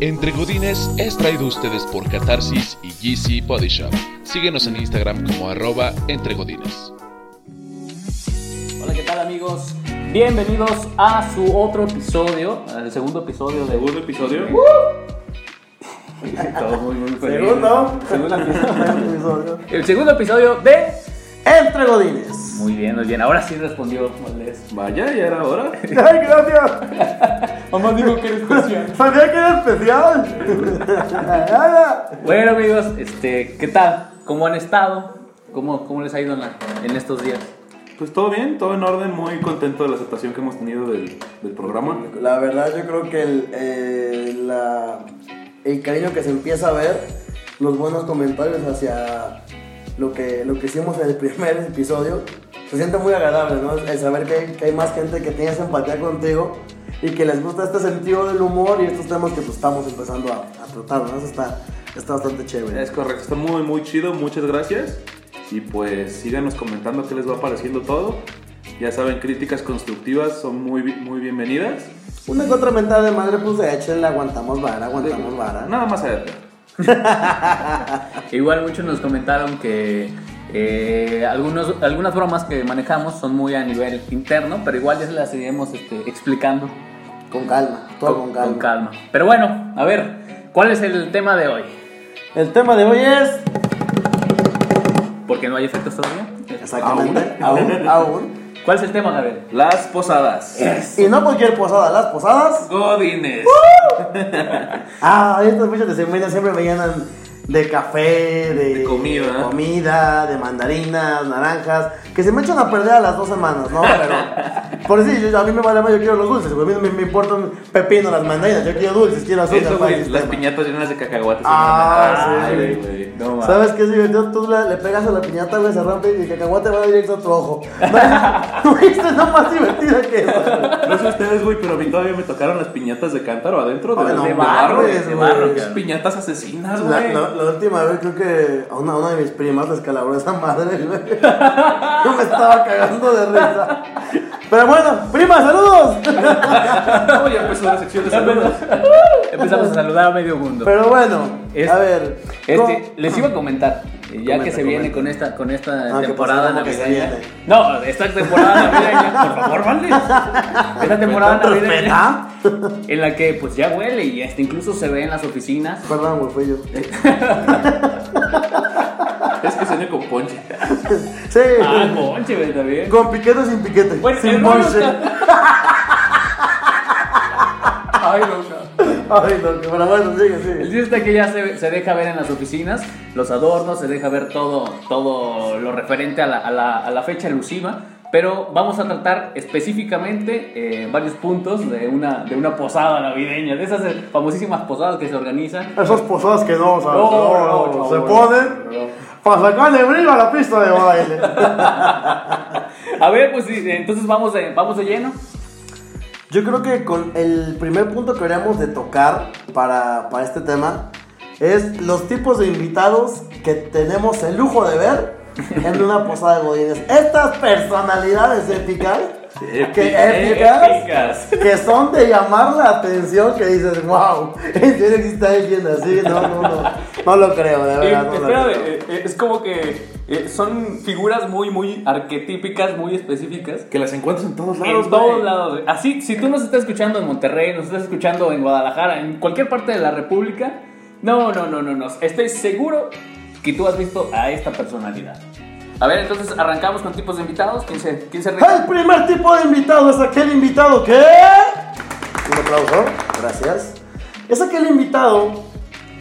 Entre Godines es traído a ustedes por Catarsis y GC Body Shop. Síguenos en Instagram como arroba Entre Godines. Hola, ¿qué tal amigos? Bienvenidos a su otro episodio, al segundo episodio de... Segundo episodio. Todo muy, muy feliz. Segundo. Segundo episodio. episodio. El segundo episodio de... Entre Godines. Muy bien, muy bien. Ahora sí respondió Valdés. Vaya, ya era hora. Ay, gracias. Mamá dijo que era especial. Sabía que era especial. Bueno amigos, este, ¿qué tal? ¿Cómo han estado? ¿Cómo, cómo les ha ido en, la- en estos días? Pues todo bien, todo en orden, muy contento de la aceptación que hemos tenido del, del programa. La verdad, yo creo que el, eh, la- el cariño que se empieza a ver, los buenos comentarios hacia lo que, lo que hicimos en el primer episodio, se siente muy agradable, ¿no? El saber que hay, que hay más gente que tiene esa empatía contigo y que les gusta este sentido del humor y estos temas que pues, estamos empezando a, a tratar, ¿no? Eso está, está bastante chévere. Es correcto, está muy, muy chido, muchas gracias. Y pues síganos comentando qué les va pareciendo todo. Ya saben, críticas constructivas son muy, muy bienvenidas. Una que otra mentada de madre, pues échenle, aguantamos vara, aguantamos vara. Nada más allá. Igual muchos nos comentaron que eh, algunos, algunas bromas que manejamos son muy a nivel interno, pero igual ya se las iremos este, explicando Con calma, todo con, calma. con calma. Pero bueno, a ver, ¿cuál es el tema de hoy? El tema de hoy es. Porque no hay efectos todavía. Exactamente, aún, aún. ¿Cuál es el tema, Gabriel? Las posadas. Y no cualquier posada, las posadas. Godines. Ah, estas fechas de semana siempre me llenan de café, de, De comida. de comida, de mandarinas, naranjas, que se me echan a perder a las dos semanas, ¿no? Pero, por eso yo- a mí me vale más, yo quiero los dulces, güey. a mí no me, me importan pepino las mandarinas, yo quiero dulces, quiero azúcar. Eso, güey, las piñatas llenas de cacahuates. Ah, sí. güey. No, ma. ¿Sabes qué divertido? Tú le, le pegas a la piñata, güey, se rompe y el cacahuate va directo a tu ojo. No, esto es no más divertida que eso. No sé ustedes, güey, pero a mí todavía me tocaron las piñatas de cántaro adentro de, Ay, no de barro. güey. De barro, esas piñatas asesinas, La, güey. la- la última vez creo que a una, a una de mis primas les calabró esa madre, güey. Yo me estaba cagando de risa. Pero bueno, prima, saludos. No, ya empezó la sección de saludos. Empezamos a saludar a medio mundo. Pero bueno, a ver. Este, ¿cómo- les iba a comentar, ya Comenta, que se viene con esta, con esta Ah, temporada pues, ¿cómo que se navideña. No, esta temporada navideña, por favor, vale. Esta temporada navideña en la que pues ya huele y hasta incluso se ve en las oficinas. Perdón, güey, fui yo. Es que sueño con ponche. Sí. Ah, conche, güey, también. Con piquete o sin piquete. Bueno, sin ponche. Ay, no, no. Ay, no, pero bueno, sigue, El chiste está que ya se, se deja ver en las oficinas los adornos, se deja ver todo, todo lo referente a la, a la- a la fecha elusiva, pero vamos a tratar específicamente eh, varios puntos de una, de una posada navideña, de esas eh, famosísimas posadas que se organizan. Esas posadas que no, ¿sabes? No, No, no, no, no, se ponen no. para sacarle brillo a la pista de baile. A ver, pues entonces vamos de, vamos de lleno. Yo creo que con el primer punto que deberíamos de tocar para, para este tema es los tipos de invitados que tenemos el lujo de ver en una posada de godines. Estas personalidades épicas, que épicas, Épicas. que son de llamar la atención, que dices, wow, ¿en serio existe alguien así? No, no, no, no lo creo, de Eh, verdad. no lo creo. eh, eh, es como que eh, son figuras muy, muy arquetípicas, muy específicas. Que las encuentras en todos lados, En todos lados. Así, si tú nos estás escuchando en Monterrey, nos estás escuchando en Guadalajara, en cualquier parte de la República, no, no, no, no, no. Estoy seguro que tú has visto a esta personalidad. A ver, entonces arrancamos con tipos de invitados. ¿Quién se, quién se El primer tipo de invitado es aquel invitado que. Un aplauso, gracias. Es aquel invitado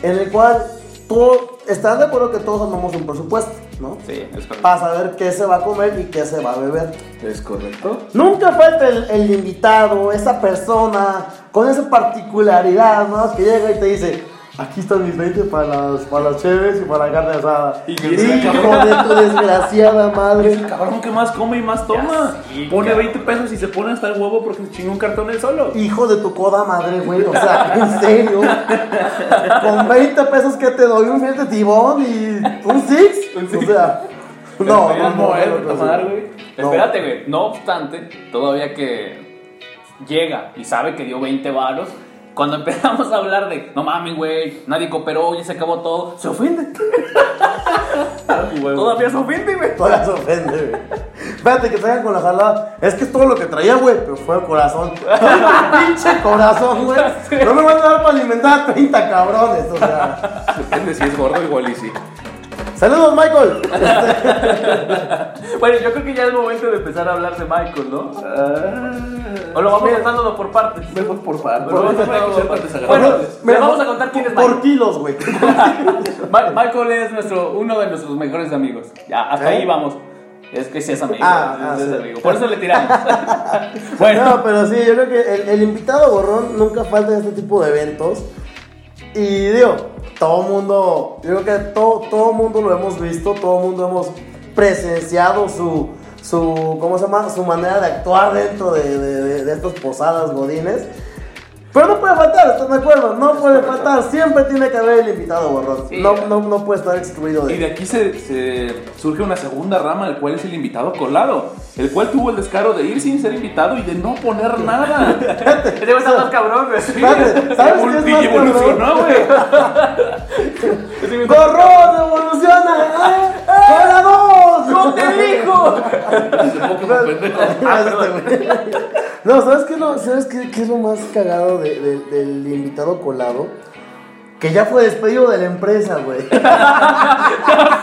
en el cual tú estás de acuerdo que todos armamos un presupuesto, ¿no? Sí, es correcto. Para saber qué se va a comer y qué se va a beber. Es correcto. Nunca falta el, el invitado, esa persona con esa particularidad, ¿no? Que llega y te dice, aquí están mis 20 para las, para las cheves y para la carne asada. Y de tu desgraciada madre. El cabrón que más come y más toma. Sí, Pone cabrón. 20 pesos y se pone hasta el huevo porque se chingó un cartón él solo. Hijo de tu coda madre, güey. O sea, en serio. Con 20 pesos que te doy un filete tibón y un six. Un six. O sea, no, no, no, mover, no, a no, tomar, no. güey. No. Espérate, güey. No obstante, todavía que llega y sabe que dio 20 varos, cuando empezamos a hablar de, no mames, güey, nadie cooperó, ya se acabó todo, se ofende. Todavía se ofende, güey. Todavía se ofende, güey. Espérate que traigan con la jalada. Es que es todo lo que traía, güey, pero fue el corazón. Pinche corazón, güey. No me van a dar para alimentar a 30 cabrones, o sea. Depende si es gordo, igual y sí. Saludos, Michael. Bueno, yo creo que ya es momento de empezar a hablar de Michael, ¿no? O lo vamos por partes. Mejor por. Por que ser tan desagradables. Bueno, le vamos a contar quién es Por Michael. kilos, güey. Michael es nuestro, uno de nuestros mejores amigos. Ya, hasta ¿Eh? ahí vamos. Es que sí es amigo. Ah, ah, es sí. amigo. Por eso le tiramos. bueno, No, pero sí, yo creo que el, el invitado gorrón nunca falta en este tipo de eventos. Y digo, todo mundo, yo creo que todo, todo mundo lo hemos visto, todo mundo hemos presenciado su, su, ¿cómo se llama? Su manera de actuar dentro de, de, de- de estas posadas godines. Pero no puede faltar, ¿estás de acuerdo? No puede faltar, siempre tiene que haber el invitado gorrón. Sí. No, no, no puede estar excluido Y de de aquí se, se surge una segunda rama, el cual es el invitado colado, el cual tuvo el descaro de ir sin ser invitado y de no poner nada. ese güey está más cabrón, güey. Espérate, ¿Sabes qué es Y más evolucionó, güey. ¡Gorrón, evoluciona! ¿eh? ¡No te dijo! Ah, este güey. No, ¿sabes qué, es lo- ¿sabes qué, qué es lo más cagado de- de- del invitado colado? Que ya fue despedido de la empresa, güey.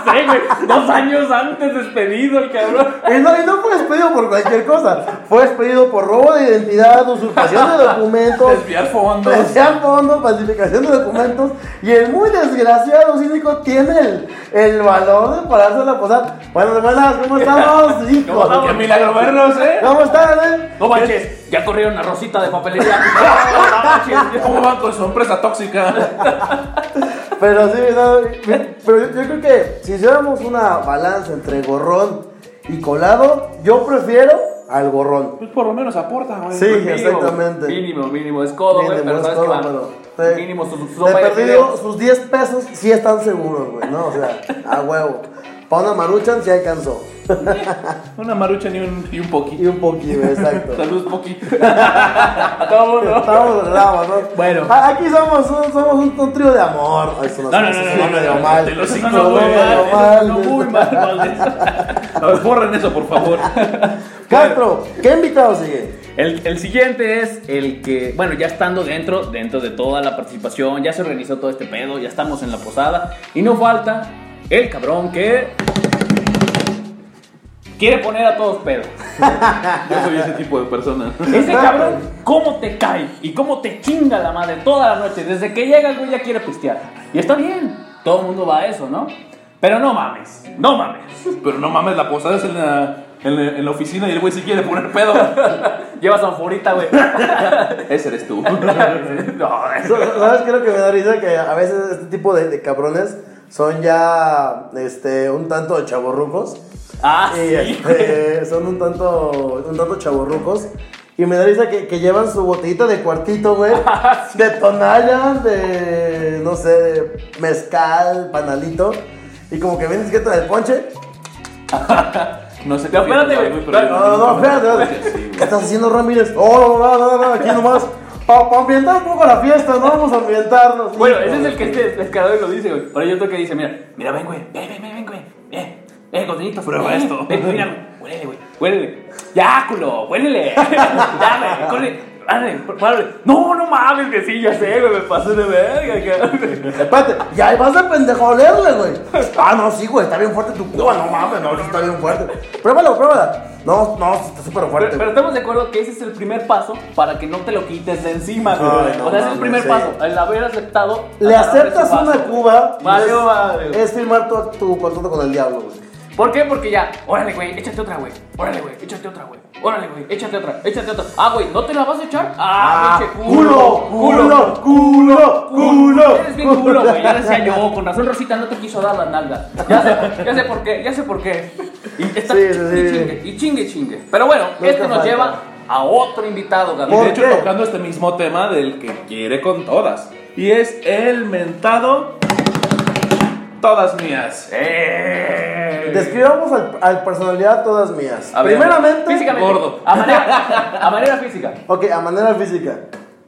No sé, güey. Dos años antes despedido el cabrón. Y no, y no fue despedido por cualquier cosa. Fue despedido por robo de identidad, usurpación de documentos, Desviar fondos. desviar fondos, falsificación de documentos. Y el muy desgraciado cínico tiene el, el valor de pararse a la posada. Bueno, hermanas, ¿cómo estamos? Hijo, Qué milagro verlos, ¿eh? ¿Cómo están, eh? No manches, ya corrieron a Rosita de papelería. ¿Cómo van con su empresa tóxica? Pero sí, no, pero yo, yo creo que si hiciéramos una balanza entre gorrón y colado, yo prefiero al gorrón. Pues por lo menos aporta, güey. Sí, Mínimo, exactamente. Mínimo, mínimo. Es codo, güey, Mínimo, pero es sabes codo, que pero- sí. Mínimo su, su perdido, sus 10 pesos sí están seguros, güey, ¿no? O sea, a huevo. Para una maruchan sí alcanzó. Una marucha y un, y un poqui. Y un poquito, exacto. Salud, poqui. Todo mundo. Estamos ¿no? Bueno. Aquí somos, un- somos un, un trío de amor. Ay, eso No, no, no, no, no, no, mal. te lo Eso sigo, no, mal, mal, no, muy mal. A ver, borren eso, por favor. Castro, ¿qué invitado sigue? El, el siguiente es el que, bueno, ya estando dentro, dentro de toda la participación, ya se organizó todo este pedo, ya estamos en la posada, y no falta el cabrón que quiere poner a todos pedos. Yo soy ese tipo de persona. Ese cabrón, ¿cómo te cae? Y cómo te chinga la madre toda la noche. Desde que llega el güey ya quiere pistear. Y está bien, todo el mundo va a eso, ¿no? Pero no mames, no mames. Pero no mames, la posada es en la, en la, en la oficina y el güey si quiere poner pedo. Llevas anforita, güey. Ese eres tú. no, ¿Sabes qué es lo que me da risa? Que a veces este tipo de, de cabrones son ya este, un tanto chavorrucos. Ah, Y sí. este, son un tanto, un tanto chavorrucos. Y me da risa que, que llevan su botellita de cuartito, güey. De tonalla, de, no sé, de mezcal, panalito. Y como que ven etiqueta del ponche. No sé No, espérate, güey. No, no, no, espérate, espérate. ¿Qué estás haciendo, Ramírez? Oh, no, no, no, no, aquí nomás. Para ambientar un poco la fiesta, ¿no? Vamos a ambientarnos. Bueno, ese es el que este descarado y lo dice, güey. Ahora hay otro que dice, mira, mira, ven, güey, ven, ven, ven, ven, güey. Eh, eh, godinitos. Prueba ven, esto. Ven, mira, huélele, güey, huélele. Ya, culo, huélele. ya, güey. Ándale, párale. No, no mames, que sí, ya sé, güey, me pasé de verga. Espérate, ya vas a pendejo a olerle, güey. Ah, no, sí, güey, está bien fuerte tu cuba, no mames, no, está bien fuerte. Pruébalo, pruébala. No, no, está súper fuerte. pero estamos de acuerdo que ese es el primer paso para que no te lo quites de encima, güey. No o sea, es el primer sí. paso. El haber aceptado. Le aceptas una cuba. Vale, es- vale. Es firmar tu, tu contrato con el diablo, güey. ¿Por qué? Porque ya, órale, güey, échate otra, güey. Órale, güey, échate otra, güey. Órale, güey, échate otra, échate otra. Ah, güey, ¿no te la vas a echar? Ah, pinche culo, culo, culo, culo. Eres bien culo, güey. Ya decía yo, con razón Rosita no te quiso dar la nalga. Ya sé, ya sé por qué, ya sé por qué. Y está Sí, chingue, sí. chingue, y chingue, chingue. Pero bueno, Nunca este nos falta. lleva a otro invitado, Y Gabriel. de ¿Por hecho, qué? tocando este mismo tema del que quiere con todas. Y es el mentado. Todas mías. Eh. Describamos al, al personalidad todas mías. A ver, Primeramente, físicamente, gordo. A manera, a manera física. ok, a manera física.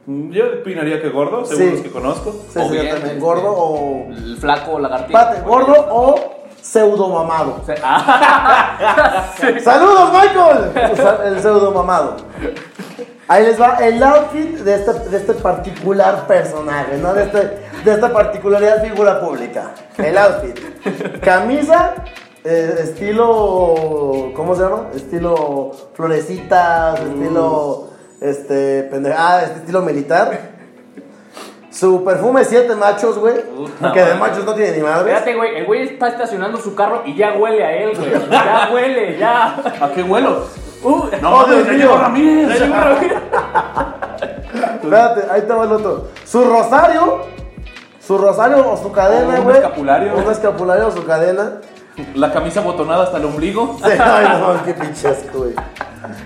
Yo opinaría que gordo, según Sí. los que conozco. Sí, O sí, yo bien, también. este, ¿Gordo o...? El flaco lagartito. Espérate, ¿gordo o pseudo mamado? Ah, ¡Saludos, Michael! El pseudo mamado. Ahí les va el outfit de este, de este particular personaje, ¿no? De, este, de esta particularidad figura pública. El outfit. Camisa, eh, estilo. ¿Cómo se llama? Estilo florecitas, estilo. Este. Pendeja, ah, este estilo militar. Su perfume siete machos, güey. Que de machos no tiene ni madre. Fíjate, güey, el güey está estacionando su carro y ya huele a él, güey. Ya huele, ya. ¿A qué vuelo? Uh, Oh, Dios mío. Ramírez. Espérate, ahí te va el otro. Su rosario, su rosario o su cadena, Un güey. escapulario. Un escapulario o su cadena. La camisa botonada hasta el ombligo. Sí, ay, no, qué pinche asco, güey.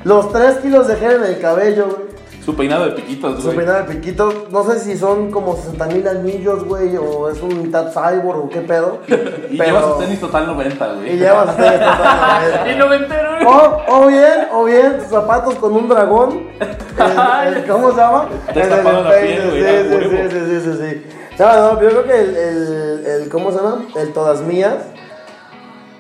Los 3 kilos de gel en el cabello, güey. Su peinado de piquitos, Su güey. peinado de piquito. No sé si son como 60 mil anillos, güey, o es un mitad cyborg o qué pedo. Y lleva su tenis total 90, güey. Y lleva sus tenis totalmente. Y no me entero, güey. O, o bien, o bien, sus zapatos con un dragón. El- el- ¿Cómo se llama? Destapado El- la el piel, peine, güey, Sí, sí, sí, sí, sí, sí, sí. No, no, yo creo que el, el, el- ¿cómo se llama? El todas mías.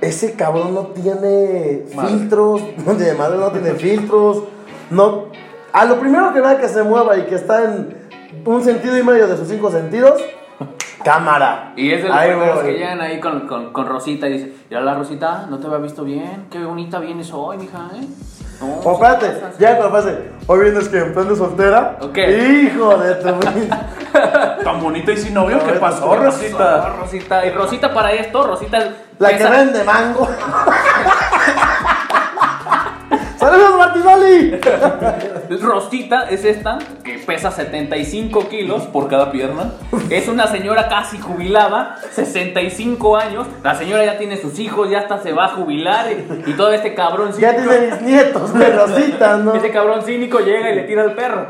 Ese cabrón no tiene Madre. filtros, no tiene madre, no tiene filtros. No, a lo primero que vea que se mueva y que está en un sentido y medio de sus cinco sentidos, cámara. Y es de los primeros que llegan ahí con, con, con Rosita y dice, mira la Rosita, no te había visto bien, qué bonita vienes hoy, mija, ¿eh? No, O espérate, sí pasas". ya cuando pase, hoy vienes que en plan de soltera. Ok. Hijo de tu Tan bonita y sin novio, ¿qué No, pasó, ¿Qué pasó, Rosita? Rosita. Y Rosita para esto, Rosita La que vende mango. Rosita es esta, que pesa 75 kilos. Por cada pierna. Es una señora casi jubilada, 65 años. La señora ya tiene sus hijos, ya hasta se va a jubilar. Y, y todo este cabrón Ya cínico- tiene mis nietos, de Rosita, ¿no? Este cabrón cínico llega y le tira al perro.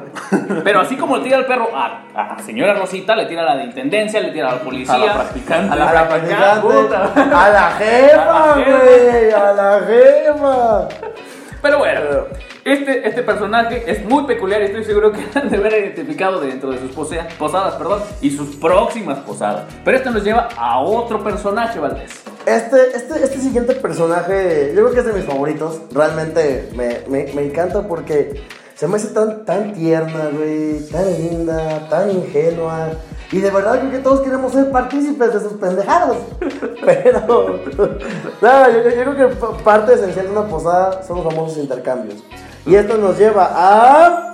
Pero así como le tira al perro a, a señora Rosita, le tira a la de intendencia, le tira a la policía. A la practicante. A la A la practicante. practicante, puta. a la jefa, A la jefa. güey, a la jefa. Pero bueno, este, este personaje es muy peculiar y estoy seguro que han de haber identificado dentro de sus posea- posadas perdón, y sus próximas posadas. Pero esto nos lleva a otro personaje, Valdés. Este, este, este siguiente personaje, yo creo que es de mis favoritos. Realmente me, me, me encanta porque se me hace tan, tan tierna, güey, tan linda, tan ingenua. Y de verdad creo que todos queremos ser partícipes de sus pendejadas. Pero, no, yo, yo- creo que pa- parte esencial de una posada son los famosos intercambios. Y esto nos lleva a...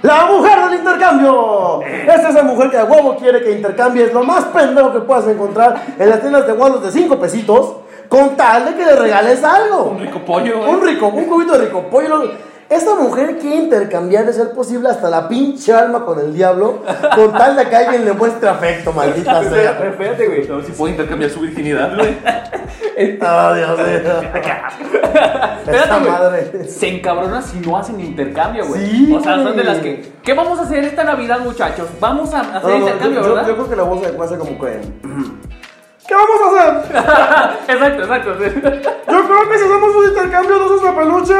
¡La mujer del intercambio! Es esa mujer que a huevo quiere que intercambies lo más pendejo que puedas encontrar en las tiendas de Waldos de 5 pesitos con tal de que le regales algo. Un rico pollo. Un rico, un cubito de rico pollo. Esta mujer quiere intercambiar de ser posible hasta la pinche alma con el diablo con tal de que alguien le muestre afecto, maldita sea. Espérate, güey. A ver si puedo intercambiar su virginidad, güey. Oh, Dios mío. Espérate, Esa güey. madre. Se encabrona si no hacen intercambio, güey. Sí, o sea, son de güey. las que. ¿Qué vamos a hacer esta Navidad, muchachos? Vamos a hacer No, no, intercambio, yo, yo- ¿verdad? yo creo que la voz de ser como que. ¿Qué vamos a hacer? exacto, exacto. sí. Yo creo que si hacemos un intercambio de osos de peluche.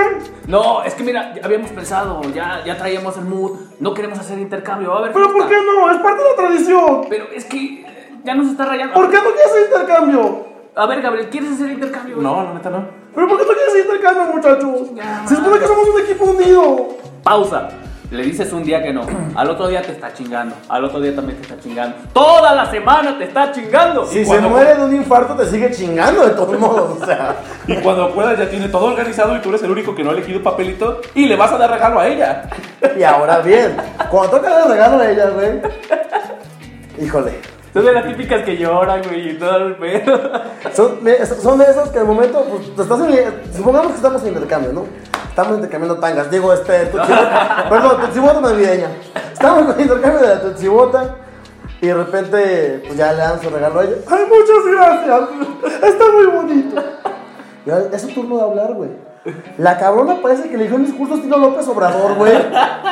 No, es que mira, ya habíamos pensado, ya, ya traíamos el mood, no queremos hacer intercambio, a ver. Pero ¿por qué no? Es parte de la tradición. Pero es que ya nos está rayando. ¿Por qué no quieres hacer intercambio? A ver, Gabriel, ¿quieres hacer intercambio? No, la neta no. ¿Pero por qué no quieres hacer intercambio, muchachos? Ya. Se supone que somos un equipo unido. Pausa. Le dices un día que no, al otro día te está chingando, al otro día también te está chingando. Toda la semana te está chingando. Si se muere de un infarto, te sigue chingando de todos modos. O sea. Y cuando pueda ya tiene todo organizado y tú eres el único que no ha elegido papelito y le vas a dar regalo a ella. Y ahora bien, cuando toca el regalo a ella, güey. Híjole. Son de las típicas que lloran, güey, y todo el pedo. Son, son de esos que al momento, pues, te estás en, supongamos que estamos en intercambio, ¿no? Estamos intercambiando tangas, digo, este, tutsibota, perdón, tutsibota navideña. Estamos con intercambio de la tutsibota y de repente, pues ya le dan su regalo a ella. ¡Ay, muchas gracias! Está muy bonito. Es su turno de hablar, güey. La cabrona parece que le dijo un discurso estilo López Obrador, güey.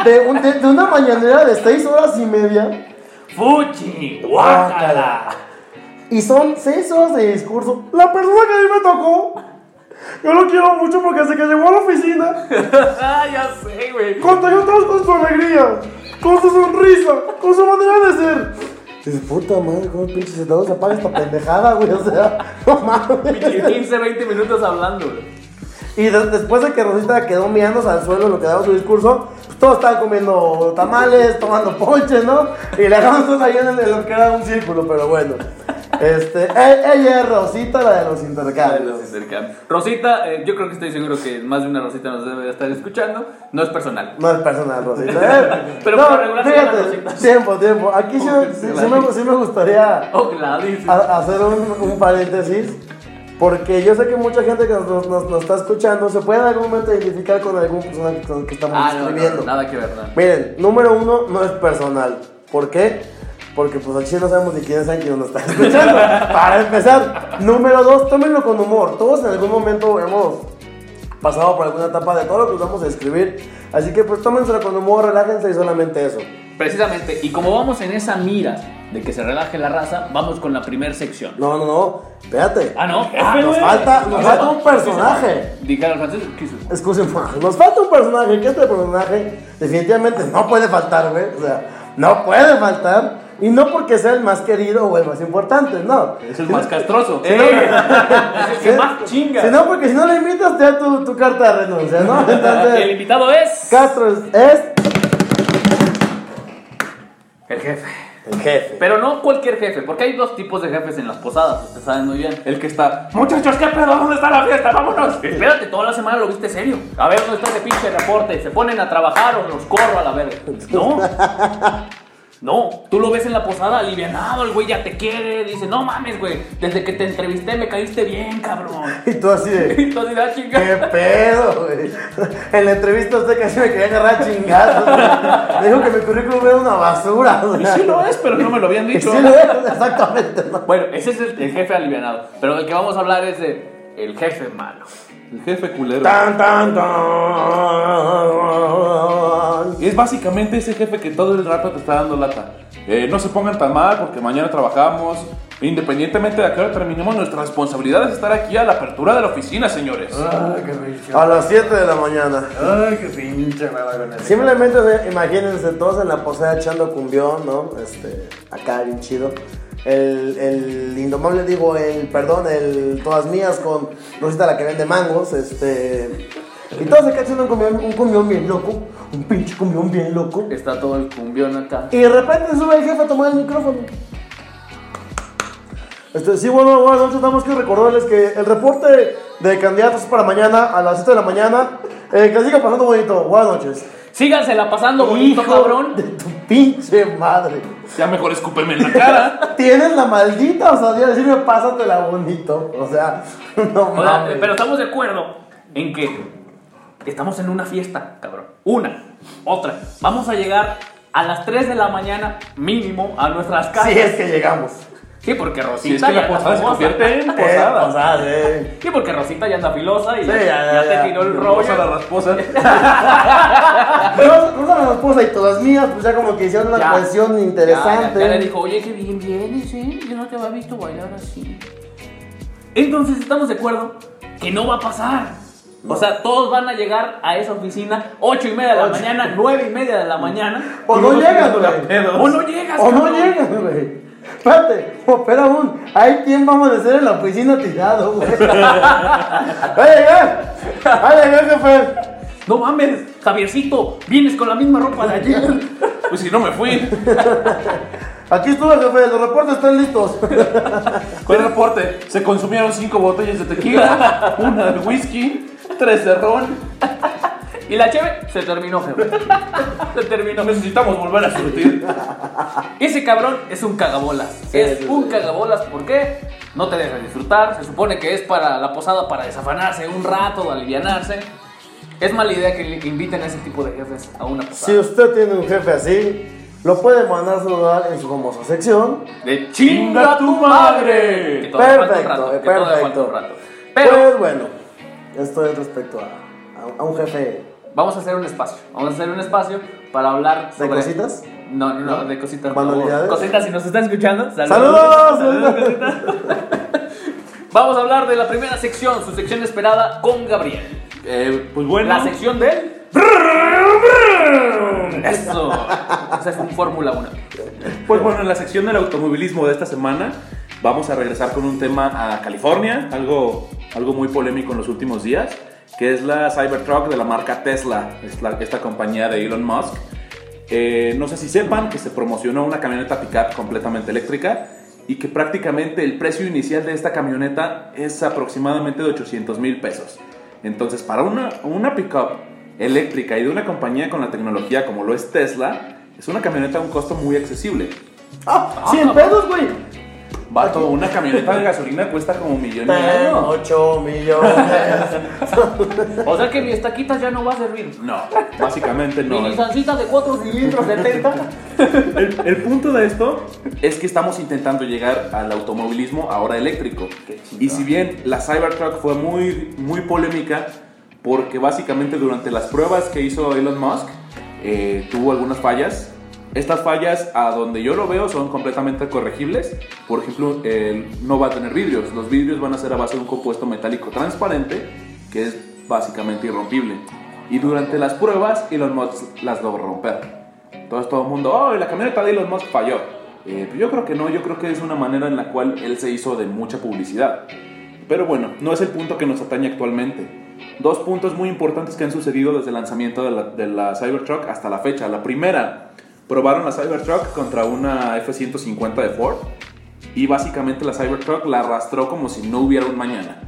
De, un- de- de una mañanera de seis horas y media. ¡Fuchi! ¡Guácala! Y son seis horas de discurso. La persona que a mí me tocó Yo lo quiero mucho porque desde que llegó a la oficina, ah, ya sé, güey. contagió todos con su alegría, con su sonrisa, con su manera de ser. Dices, puta madre, cómo pinche se se apaga esta pendejada, güey. O sea, no mames. 15, 20 minutos hablando, güey. Y de- después de que Rosita quedó mirándose al suelo en lo que daba su discurso, pues todos estaban comiendo tamales, tomando ponche, ¿no? Y le dejamos todos ahí en, el- en lo que era un círculo, pero bueno. Este, ella es Rosita, la de los intercambios. Rosita, eh, yo creo que estoy seguro que más de una Rosita nos debe de estar escuchando. No es personal. No es personal, Rosita. ¿eh? Pero no, por regular fíjate, Rositas. tiempo, tiempo. Aquí sí, sí- sí me, sí me gustaría Oh, a- hacer un, un paréntesis. Porque yo sé que mucha gente que nos, nos- nos está escuchando se puede en algún momento identificar con algún personaje que estamos Ah, no, no, escribiendo. nada que ver, nada. Miren, número uno, no es personal. ¿Por qué? Porque pues aquí no sabemos ni quiénes saben quién nos está escuchando. Para empezar. Número dos, tómenlo con humor. Todos en algún momento hemos pasado por alguna etapa de todo lo que vamos a escribir. Así que pues tómenselo con humor, relájense y solamente eso. Precisamente, y como vamos en esa mira de que se relaje la raza, vamos con la primera sección. No, no, no. Espérate. Ah, no. Ah, nos falta, nos falta un personaje. Diga al francés, ¿qué? Escúcheme, nos falta un personaje, que este personaje definitivamente no puede faltar, güey. O sea, no puede faltar. Y no porque sea el más querido o el más importante, no. Es el más castroso. Sino- Es el que más chinga. Sino porque si no le invitas, te da tu, tu carta de renuncia, ¿no? El invitado es. Castro es, es El jefe. el jefe. Pero no cualquier jefe, porque hay dos tipos de jefes en las posadas, ustedes saben muy bien. El que está, muchachos, ¿qué pedo? ¿Dónde está la fiesta? ¡Vámonos! Espérate, toda la semana lo viste serio. A ver, ¿dónde está ese pinche reporte? ¿Se ponen a trabajar o los corro a la verga? No. No, tú lo ves en la posada alivianado, el güey ya te quiere, dice, no mames, güey, desde que te entrevisté me caíste bien, cabrón. Y tú así de, Y tú así, "Ah, chinga". ¿qué pedo, güey? En la entrevista usted casi me quería agarrar chingados. Me dijo que mi currículum era una basura. o Y sea. sí lo es, pero no me lo habían Y dicho. sí lo es, exactamente. ¿no? Bueno, ese es el, el jefe alivianado, pero del que vamos a hablar es de el jefe malo. El jefe culero. Tan, tan, tan. Es básicamente ese jefe que todo el rato te está dando lata. Eh, no se pongan tan mal porque mañana trabajamos. Independientemente de a qué hora terminemos, nuestra responsabilidad es estar aquí a la apertura de la oficina, señores. A las 7 de la mañana. Ay, qué pinche me va con eso. Simplemente imagínense todos en la posada echando cumbión, ¿no? Este, acá bien chido. El, el indomable, digo, el, perdón, el todas mías con Rosita la que vende mangos, este. Y todos acá echando un cumbión, un cumbión bien loco, un pinche cumbión bien loco. Está todo el cumbión acá. Y de repente sube el jefe a tomar el micrófono. Este, sí, bueno, buenas noches. Nada más que recordarles que el reporte de candidatos es para mañana a las 7 de la mañana. Eh, que siga pasando bonito. Buenas noches. Sígansela pasando bonito, Hijo cabrón. de tu pinche madre. Ya mejor escúpeme en la cara. Tienes la maldita osadía de decirme pásatela bonito. O sea, no O sea, mames. pero estamos de acuerdo en que estamos en una fiesta, cabrón. Una, otra. Vamos a llegar a las 3 de la mañana mínimo a nuestras casas. Si es que llegamos. Sí, porque Rosita Si es que ya la posada se convierte en Eh, posada. posada, sí. Sí, porque Rosita ya anda filosa y Sí, ya, ya, ya ya, te tiró el Rosa la rollo. rasposa. Rosa la esposa y todas mías, pues ya como que hicieron una Ya. cuestión interesante. Ya, ya le dijo, oye, qué bien vienes, ¿eh? Yo no te había visto bailar así. Entonces estamos de acuerdo que no va a pasar. O sea, todos van a llegar a esa oficina 8 y media de la mañana, 9 y media de la mañana. O no la güey. O no llegas, O no llegan, güey. Espérate, o pero aún, hay quien va a amanecer en la oficina tirado, güey. Va a llegar, va a llegar, jefe. No mames, Javiercito, vienes con la misma ropa de ayer. Pues si no me fui. Aquí estuve, jefe, los reportes están listos. ¿Cuál reporte? Se consumieron cinco botellas de tequila, una de whisky, tres de ron. Y la cheve se terminó, jefe. Se terminó. Necesitamos volver a surtir. Ese cabrón es un cagabolas. Sí, es sí, un sí. cagabolas, ¿por qué? No te deja disfrutar. Se supone que es para la posada para desafanarse un rato, alivianarse. Es mala idea que inviten a ese tipo de jefes a una posada. Si usted tiene un jefe así, lo puede mandar a saludar en su famosa sección. De chinga tu madre. Que todavía falta un Perfecto, rato, que todavía falta perfecto. un rato. Pero Pues bueno, esto es respecto a, a- a un jefe vamos a hacer un espacio. Vamos a hacer un espacio para hablar de cositas. No, no, no, de cositas. no. Cositas, si nos están escuchando. ¡Saludos! cositas. Vamos a hablar de la primera sección, su sección esperada con Gabriel. Eh, pues bueno. La sección del. Eso. Esa es un Fórmula 1. Pues bueno, en la sección del automovilismo de esta semana vamos a regresar con un tema a California, algo, algo muy polémico en los últimos días, que es la Cybertruck de la marca Tesla, es la- esta compañía de Elon Musk. Eh, no sé si sepan que se promocionó una camioneta pickup completamente eléctrica y que prácticamente el precio inicial de esta camioneta es aproximadamente de 800 mil pesos. Entonces, para una, una pickup eléctrica y de una compañía con la tecnología como lo es Tesla, es una camioneta a un costo muy accesible. ¡Ah! ¡100 pesos, güey! Vato, una camioneta de gasolina cuesta como un millón y medio. 8 millones. O sea que mi estaquitas ya no va a servir. No, básicamente no. Mi licencita de 4 cilindros 70. El, el punto de esto es que estamos intentando llegar al automovilismo ahora eléctrico. Y si bien la Cybertruck fue muy, muy polémica, porque básicamente durante las pruebas que hizo Elon Musk eh, tuvo algunas fallas. Estas fallas, a donde yo lo veo, son completamente corregibles. Por ejemplo, no va a tener vidrios. Los vidrios van a ser a base de un compuesto metálico transparente, que es básicamente irrompible. Y durante las pruebas, Elon Musk las logró romper. Entonces todo el mundo, oh, la camioneta de Elon Musk falló. Eh, pero yo creo que no, yo creo que es una manera en la cual él se hizo de mucha publicidad. Pero bueno, no es el punto que nos atañe actualmente. Dos puntos muy importantes que han sucedido desde el lanzamiento de de la Cybertruck hasta la fecha. La primera, probaron la Cybertruck contra una F-150 de Ford y básicamente la Cybertruck la arrastró como si no hubiera un mañana.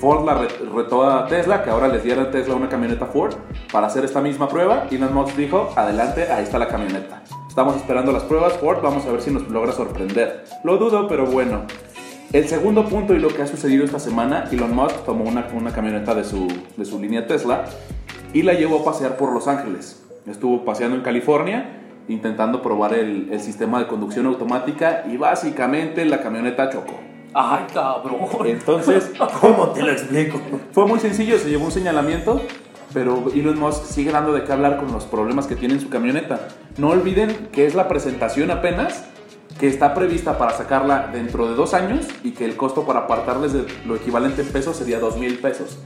Ford la re- retó a Tesla, que ahora les diera a Tesla una camioneta Ford, para hacer esta misma prueba. Y Elon Musk dijo, adelante, ahí está la camioneta. Estamos esperando las pruebas Ford, vamos a ver si nos logra sorprender. Lo dudo, pero bueno. El segundo punto y lo que ha sucedido esta semana, Elon Musk tomó una, una camioneta de su, de su línea Tesla y la llevó a pasear por Los Ángeles. Estuvo paseando en California intentando probar el, el sistema de conducción automática y básicamente la camioneta chocó. Ay, cabrón. Entonces ¿Cómo te lo explico? fue muy sencillo, se llevó un señalamiento, pero Elon Musk sigue dando de qué hablar con los problemas que tiene en su camioneta. No olviden que es la presentación apenas, que está prevista para sacarla dentro de dos años y que el costo para apartarles de lo equivalente en pesos sería dos mil pesos.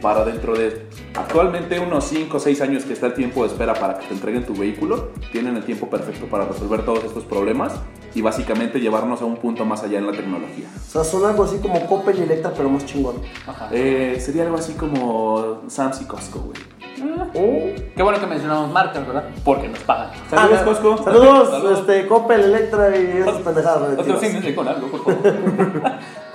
Para dentro de actualmente unos 5 o 6 años que está el tiempo de espera para que te entreguen tu vehículo, tienen el tiempo perfecto para resolver todos estos problemas y básicamente llevarnos a un punto más allá en la tecnología. O sea, son algo así como Coppel y Electra, pero más chingón. Eh, sería algo así como Sam's y Costco, güey. Qué bueno que mencionamos marcas, ¿verdad? Porque nos pagan. Saludos, Ah, Costco. Saludos, Saludos. este, Coppel, Electra y esas pendejadas. relativas. Patrocínense con algo, por favor.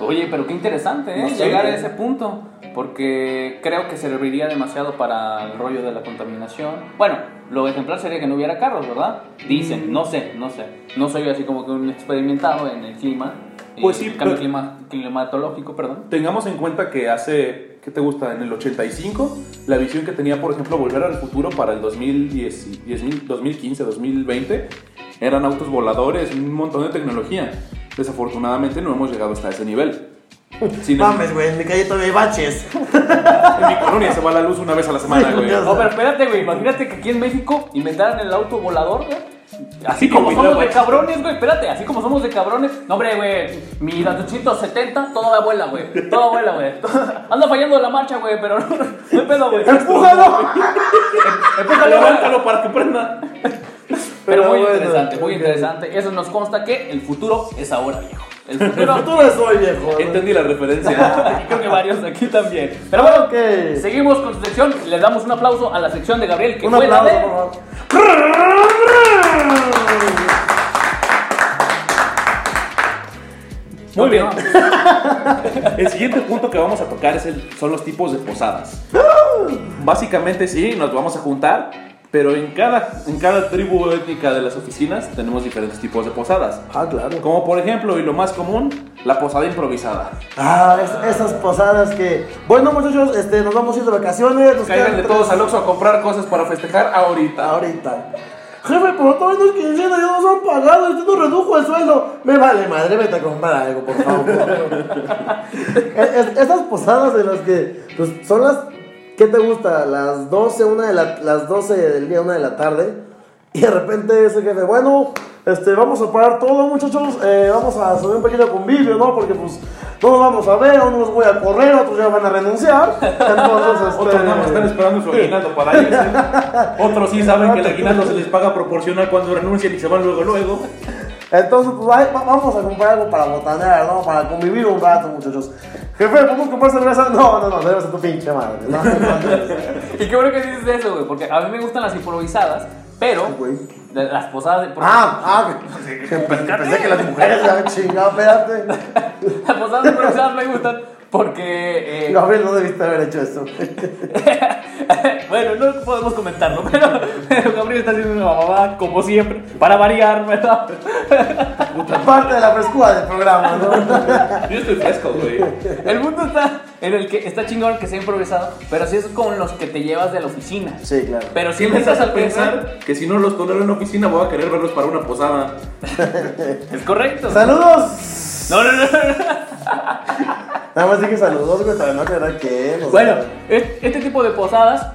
Oye, pero qué interesante, ¿eh? No sé. Llegar a ese punto. Porque creo que serviría demasiado para el rollo de la contaminación. Bueno, lo ejemplar sería que no hubiera carros, ¿verdad? Dicen, no sé, no sé. No soy así como que un experimentado en el clima. Pues eh, sí, Cambio pero- clima, climatológico, perdón. Tengamos en cuenta que hace, ¿qué te gusta? En el 85, la visión que tenía, por ejemplo, Volver al Futuro para el 2010, y- 10, 2015, 2020, eran autos voladores, un montón de tecnología. Desafortunadamente no hemos llegado hasta ese nivel. Sin Mames, güey, en mi calle todavía hay baches. en mi colonia se va la luz una vez a la semana, güey. No, pero espérate, güey. Imagínate que aquí en México inventaran el auto volador, güey. Así Sí, como somos de cabrones, güey. Espérate, así como somos de cabrones. No, hombre, güey. Mi 270, todo vuela, güey. Todo vuela, güey. Anda fallando la marcha, güey, pero no, no hay pedo, güey. ¡Empújalo! Empújalo. Levántalo para que prenda. Pero muy bueno, interesante, muy interesante. Eso nos consta que el futuro es ahora, viejo. El El futuro. es hoy, viejo. Entendí la referencia. y creo que varios de aquí también. Pero bueno, seguimos con su sección. Le damos un aplauso a la sección de Gabriel, que Un fue la aplauso, de. por favor. Muy bien. El siguiente punto que vamos a tocar es el- son los tipos de posadas. Básicamente sí, nos vamos a juntar, pero en cada, en cada tribu étnica de las oficinas tenemos diferentes tipos de posadas. Ah, claro. Como por ejemplo, y lo más común, la posada improvisada. Ah, es- esas posadas que. Bueno, muchachos, este, nos vamos a ir de vacaciones. Nos Cáiganle quedan todos al Oxxo a comprar cosas para festejar ahorita. Ahorita. Jefe, pero todavía no es quincena, ya nos han pagado, usted nos redujo el sueldo. Me vale madre, vete a comprar algo, por favor. Es- es- Estas posadas de las que pues, son las. ¿Qué te gusta? Las 12, una de la, las 12 del día, una de la tarde. Y de repente ese jefe, bueno, Este, vamos a parar todo, muchachos. eh, vamos a hacer un pequeño convivio, ¿no? Porque, pues, no nos vamos a ver, unos voy a correr, otros ya van a renunciar. Entonces, este. Otros esperando su aguinaldo para irse. Otros sí saben que el aguinaldo se les paga proporcional cuando renuncian y se van luego, luego. Entonces, pues va- vamos a comprar algo para botanear, ¿no? Para convivir un rato, muchachos. Jefe, ¿podemos comprar cerveza? No, no, no, cerveza tu pinche madre. No, no, no. Y qué bueno que dices eso, güey, porque a mí me gustan las improvisadas, pero güey. de- las posadas de Ah, ah, pensé que las mujeres, ya chingado, espérate. las posadas improvisadas me gustan porque eh, Gabriel, no debiste haber hecho eso. bueno, no podemos comentarlo, pero, pero Gabriel está haciendo una mamada como siempre, para variar, ¿verdad? Parte de la frescura del programa, ¿no? Yo estoy fresco, güey. El mundo está en el que está chingón que sea improvisado, pero sí es con los que te llevas de la oficina. Sí, claro. Pero si empiezas estás a pensar que si no los tolero en la oficina voy a querer verlos para una posada. es correcto. ¡Saludos! No, no, no. no. Nada más dije saludos, güey, todavía no aclarar qué. o Bueno, sea. es- este tipo de posadas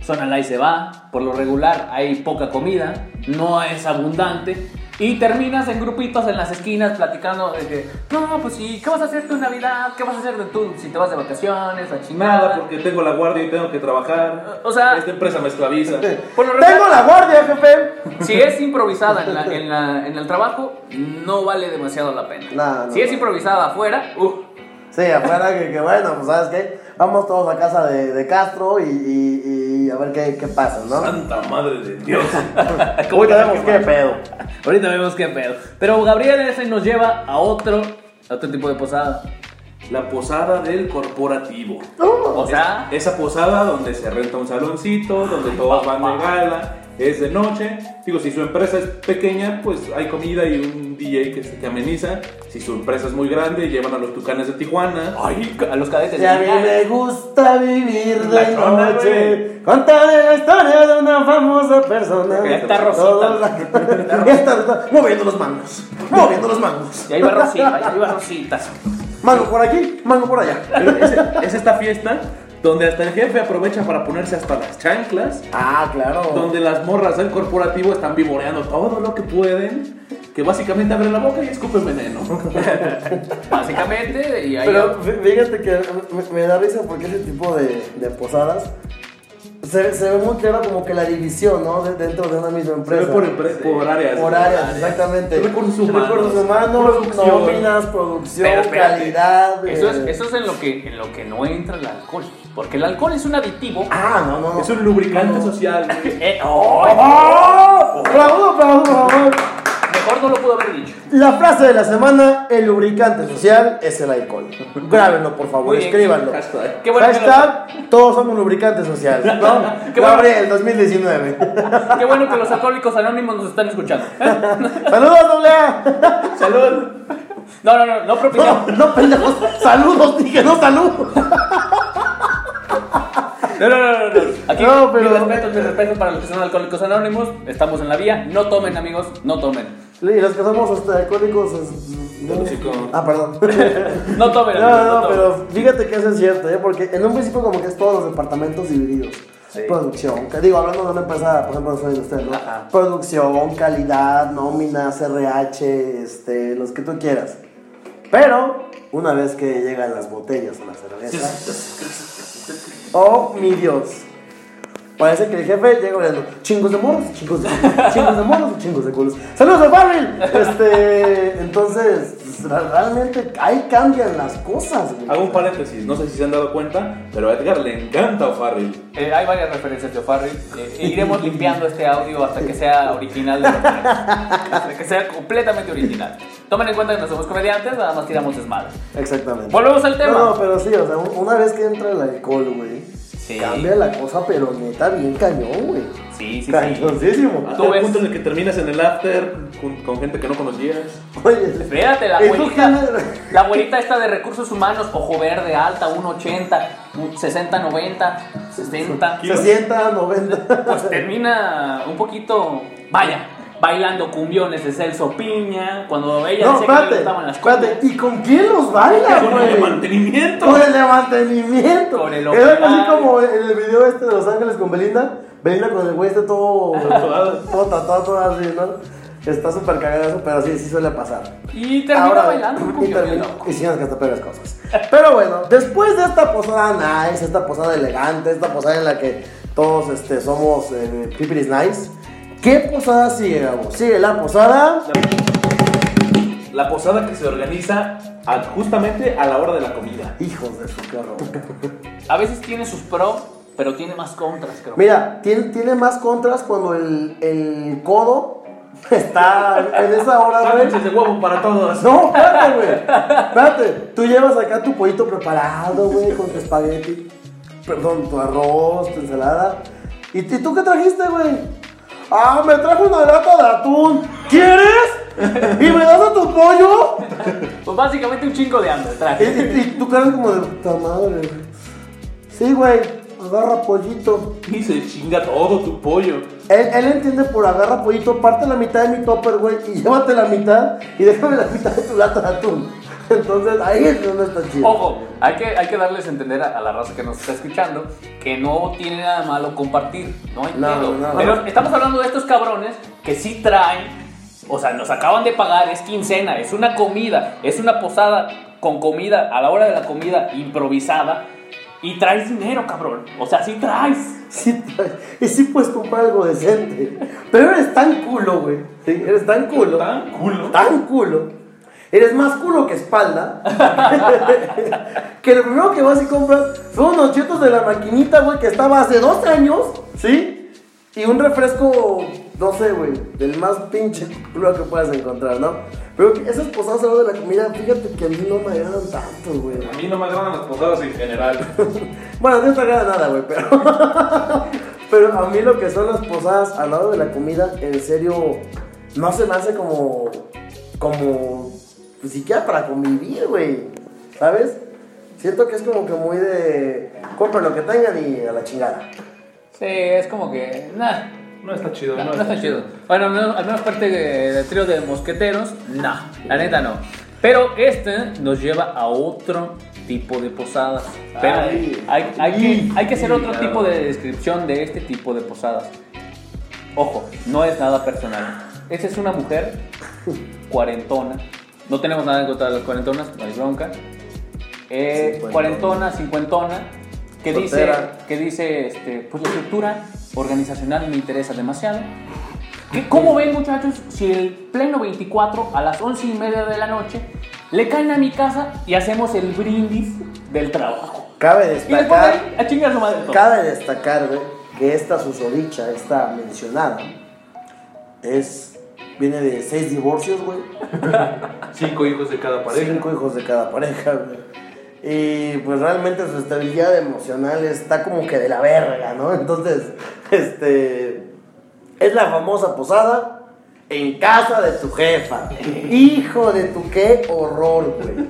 son al ahí se va, por lo regular hay poca comida, no es abundante y terminas en grupitos en las esquinas platicando de que, no, pues sí, ¿qué vas a hacer tú en Navidad? ¿Qué vas a hacer de tú si te vas de vacaciones, a chingada? Porque tengo la guardia y tengo que trabajar. O sea- esta empresa me esclaviza. Por lo regular, ¡Tengo la guardia, jefe! si es improvisada en, la- en la- en el trabajo, no vale demasiado la pena. No, no, si es improvisada afuera, uh, Sí, afuera que, que bueno, pues sabes qué, vamos todos a casa de, de Castro y, y, y a ver qué, qué pasa, ¿no? Santa madre de Dios. Ahorita vemos qué pedo. ahorita vemos qué pedo. Pero Gabriel ese nos lleva a otro, a otro tipo de posada. La posada del corporativo. O sea, Esa posada donde se renta un saloncito, donde todos van de gala, es de noche. Digo, si su empresa es pequeña, pues hay comida y un DJ que, se- que ameniza. Si su empresa es muy grande, llevan a los tucanes de Tijuana. ay, a los cadetes. Y a mí me gusta vivir La de chona, noche. Contaré la historia de una famosa persona. Ya está Rosita. La- Ya está, moviendo los mangos. Moviendo los mangos. Y ahí va Rosita, ahí va Rosita. Mango por aquí, mango por allá. Pero es, es esta fiesta donde hasta el jefe aprovecha para ponerse hasta las chanclas. Ah, claro. Donde las morras del corporativo están vivoreando todo lo que pueden. Que básicamente abren la boca y escupen veneno. Básicamente, y ahí. Pero fí- fíjate que me, me da risa porque ese tipo de, de posadas se, se ve muy claro como que la división, ¿no? De- dentro de una misma Se empresa. ve por, empre- por áreas. Por áreas, exactamente. Recursos humanos. Recursos humanos, Producción. nóminas, producción, Pero espérate, calidad. Eso es, eh. eso es en, lo que, en lo que no entra el alcohol. Porque el alcohol es un aditivo. Ah, no, no, no. Es un lubricante social. Eh, oh, ¡Oh! ¡Bravo, bravo, bravo! mejor no lo pudo haber dicho. La frase de la semana, el lubricante social es el alcohol. Grábenlo, por favor, escríbanlo. Hashtag. Qué bueno, que lo, Hashtag, todos somos lubricante social, ¿no? Qué bueno. Gabriel, 2019. qué bueno que los alcohólicos anónimos nos están escuchando. ¡Saludos, doble A! Salud. No, no, no, no propiciamos. No, no, pendejos. Saludos, dije, no salud. No, no, no, no, no. Aquí, No, pero- mi respeto, mi respeto para los que son alcohólicos anónimos. Estamos en la vía. No tomen, amigos, no tomen. Y los que somos este, alcohólicos. es-. Ah, perdón. No tomen, No, amigos. no, tomen. pero fíjate que eso es cierto, ¿eh? Porque en un principio como que es todos los departamentos divididos. Sí. Producción, que digo, hablando de una empresa, por ejemplo, soy de usted, ¿no? Ajá. Producción, calidad, nóminas, RH, este, los que tú quieras. Pero, una vez que llegan las botellas a la cerveza, oh mi Dios. Parece que el jefe llega hablando chingos de moros, chingos de chingos de moros chingos de culos. ¡Saludos a Farrell! Este, entonces, realmente ahí cambian las cosas, güey. Hago un paréntesis, no sé si se han dado cuenta, pero a Edgar le encanta O'Farrill. Eh, hay varias referencias de O'Farrill. Eh, e iremos limpiando este audio hasta que sea original. de hasta que sea completamente original. Tomen en cuenta que no somos comediantes, nada más tiramos desmadre. Exactamente. Volvemos al tema. No, no, pero sí, o sea, un- una vez que entra el alcohol, güey, Sí. cambia la cosa, pero neta, bien cañón, güey. Sí, sí, sí. Cañoncísimo. Hasta Tú el ves- punto en el que terminas en el after con, con gente que no conocías. Oye, Fíjate, la ¿y tú abuelita, la abuelita esta de recursos humanos, ojo verde, alta, 1,80, un 60, 90, 60. se sienta 90. Pues termina un poquito, vaya, bailando cumbiones de Celso Piña, cuando ella No, decía que espérate, gustaban las cumbias. espérate. ¿Y con quién los baila, Con el güey? de mantenimiento. Con el de mantenimiento. Con el Es algo así como el video este de Los Ángeles con Belinda. Belinda con el güey este todo, todo tatuado, todo así, ¿no? Está súper cagado eso, pero sí, sí suele pasar. Y termina bailando un y, poquito termina, loco. y sin hasta pegas cosas. Pero bueno, después de esta posada nice, esta posada elegante, esta posada en la que todos este, somos eh, pipiris nice, ¿qué posada sigue, Gabo? Sigue la posada. La posada que se organiza a- justamente a la hora de la comida. Hijos de su carro. A veces tiene sus pros, pero tiene más contras, creo. Mira, tiene, tiene más contras cuando el, el codo está en esa hora, güey. De huevo para todos. No, espérate, güey. Espérate. Tú llevas acá tu pollito preparado, güey, con tu espagueti. Perdón, tu arroz, tu ensalada. ¿Y, y tú qué trajiste, güey? Ah, me trajo una lata de atún. ¿Quieres? ¿Y me das a tu pollo? Pues básicamente un chingo de hambre Y, traje. y- y tu cara es como de puta madre, güey. Sí, güey. Agarra pollito. Y se chinga todo tu pollo. Él, él entiende por agarra pollito, parte la mitad de mi topper, güey, y llévate la mitad y déjame la mitad de tu lata de atún. Entonces ahí es donde está chido. Ojo, hay que, hay que darles a entender a, a la raza que nos está escuchando que no tiene nada malo compartir, no hay No, no. Pero estamos hablando de estos cabrones que sí traen, o sea, nos acaban de pagar, es quincena, es una comida, es una posada con comida a la hora de la comida improvisada y traes dinero, cabrón. O sea, sí traes. Sí, traes- y sí puedes comprar algo decente. Pero eres tan culo, güey. Sí, eres tan culo. Tan culo. Tan culo. Eres más culo que espalda. que lo primero que vas y compras son unos chetos de la maquinita, güey, que estaba hace dos años. ¿Sí? Y un refresco, no sé, güey, del más pinche culo que puedas encontrar, ¿no? Pero esas posadas a de la comida, fíjate que a mí no me agradan tanto, güey. A mí no me agradan las posadas en general. Bueno, no te agrada nada, güey, pero. pero a mí lo que son las posadas al lado de la comida, en serio, no se me hace como. como. pues siquiera para convivir, güey. ¿Sabes? Siento que es como que muy de. compren lo que tengan y a la chingada. Sí, es como que, nah, No está chido, no, no está chido. Bueno, al menos, parte de- del trío de mosqueteros, no, la neta no. Pero este nos lleva a otro tipo de posadas. Pero Ay. hay, hay que, hay que hacer otro tipo de descripción de este tipo de posadas. Ojo, no es nada personal. Esta es una mujer cuarentona. No tenemos nada en contra de las cuarentonas, no hay bronca. Eh, Cincuentona. cuarentona, cincuentona, que dice, que dice este, pues la estructura organizacional me interesa demasiado. ¿Qué- ¿Cómo ven muchachos si el pleno 24 a las 11 y media de la noche le caen a mi casa y hacemos el brindis del trabajo? Cabe Y destacar. ahí, a chingar a su madre todo. Cabe destacar, güey, que esta susodicha, esta mencionada, es. viene de seis divorcios, güey. Cinco hijos de cada pareja. Cinco hijos de cada pareja, güey. Y pues realmente su estabilidad emocional está como que de la verga, ¿no? Entonces, este. Es la famosa posada en casa de tu jefa. Hijo de tu qué horror, güey.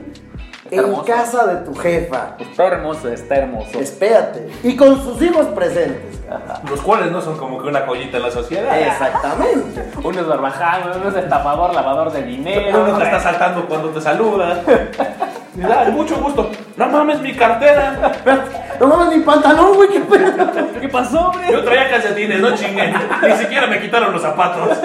En hermoso. casa de tu jefa. Está hermoso, está hermoso. Espérate. Y con sus hijos presentes. Los cuales no son como que una joyita en la sociedad. Exactamente. Uno es barbaján, uno es estafador, lavador de dinero. Uno te está saltando cuando te saluda. Y da mucho gusto. No mames, mi cartera. No mames, mi pantalón, güey, qué pedo. ¿Qué pasó, hombre? Yo traía calcetines, no chinguen. Ni siquiera me quitaron los zapatos.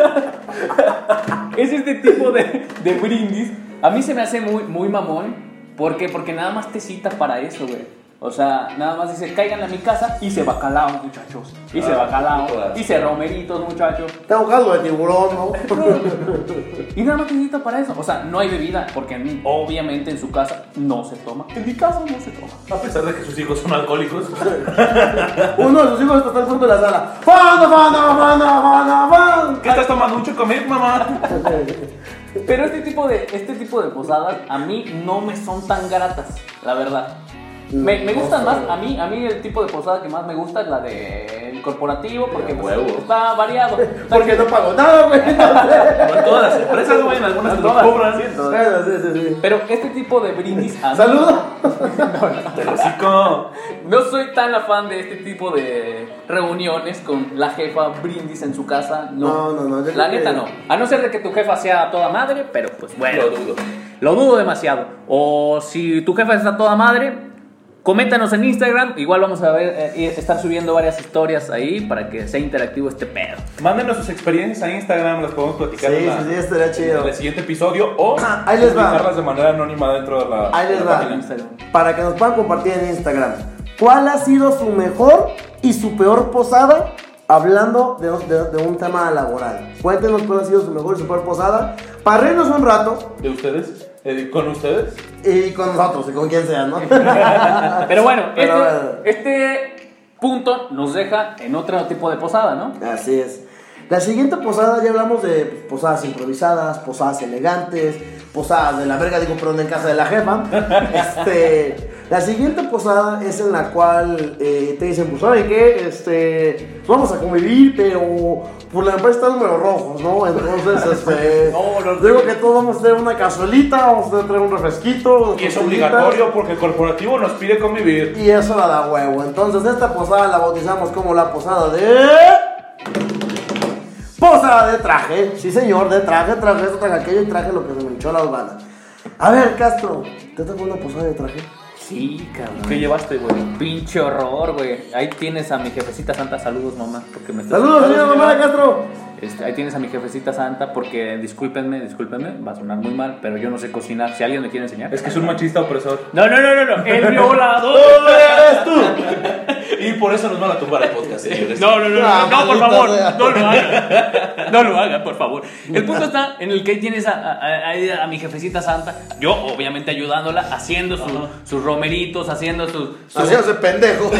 Es este tipo de, de brindis. A mí se me hace muy, muy mamón. ¿Por qué? Porque nada más te cita para eso, güey. O sea, nada más dice, caigan a mi casa y se bacalao, muchachos. Y se Ah, bacalao. todas. Y se romeritos, muchachos. Tengo caldo de tiburón, ¿no? Y nada más te cita para eso. O sea, no hay bebida, porque obviamente en su casa no se toma. En mi casa no se toma. A pesar de que sus hijos son alcohólicos. Uno de sus hijos está al fondo de la sala. ¡Fana, fana, fana, fana, fana! ¿Qué estás tomando un chocomil, mamá? Pero este tipo de, este tipo de posadas a mí no me son tan gratas, la verdad. Me, me gustan más, a mí, a mí el tipo de posada que más me gusta es la del corporativo, porque De pues, está variado. Porque no pago nada, güey. Como en todas las empresas, güey, en algunas te lo Todas, cobran. sí, todas. Bueno, sí, sí, sí. Pero este tipo de brindis a mí- Saludo. Te lo hocico. No soy tan afán de este tipo de reuniones con la jefa brindis en su casa. No, No, no, no, yo La creo neta que- no. A no ser de que tu jefa sea toda madre, pero pues bueno. Lo dudo. Lo dudo demasiado. O si tu jefa está toda madre, Coméntanos en Instagram, igual vamos a ver, eh, estar subiendo varias historias ahí para que sea interactivo este pedo. Mándenos sus experiencias a Instagram, las podemos platicar Sí, en, la- sí, sí, estaría chido. en el siguiente episodio o Ah, ahí les va. de manera anónima dentro de la, Ahí de les la va. página. Instagram. Para que nos puedan compartir en Instagram. ¿Cuál ha sido su mejor y su peor posada? Hablando de, de- de un tema laboral. Cuéntenos cuál ha sido su mejor y su peor posada. Para reírnos un rato. ¿De ustedes? Eh, ¿Con ustedes? Y con nosotros, y con quien sea, ¿no? Pero bueno, Pero este, este punto nos deja en otro tipo de posada, ¿no? Así es. La siguiente posada, ya hablamos de pues, posadas improvisadas, posadas elegantes, posadas de la verga, digo, perdón, en casa de la jefa. Este, la siguiente posada es en la cual eh, te dicen, pues, ¿sabe qué? Este, vamos a convivir, pero por la empresa está números rojos, ¿no? Entonces, este, No, no, digo que todos vamos a tener una cazuelita, vamos a tener un refresquito. Y es obligatorio porque el corporativo nos pide convivir. Y eso la da huevo. Entonces esta posada la bautizamos como la posada de... Posada de traje. Sí, señor, de traje, traje traje aquello y traje lo que se me hinchó la banda. A ver, Castro, ¿te tocó una posada de traje? Sí, cabrón. ¿Qué llevaste, güey? Pinche horror, güey. Ahí tienes a mi jefecita santa. Saludos, mamá. Porque me estás- Saludos, señora mamá de Castro. Este, ahí tienes a mi jefecita santa porque discúlpenme, discúlpenme, va a sonar muy mal, pero yo no sé cocinar. Si alguien me quiere enseñar. Es que es un machista opresor. No, no, no, no, no. El violador. eres tú! y por eso nos van a tumbar el podcast, señores. No, no, no, no, Ah, no, por favor, no lo hagan. No lo hagan, por favor. El punto está en el que ahí tienes a, a- a- a mi jefecita santa, yo obviamente ayudándola, haciendo su- sus romeritos, haciendo sus... sus- Haciéndose pendejo.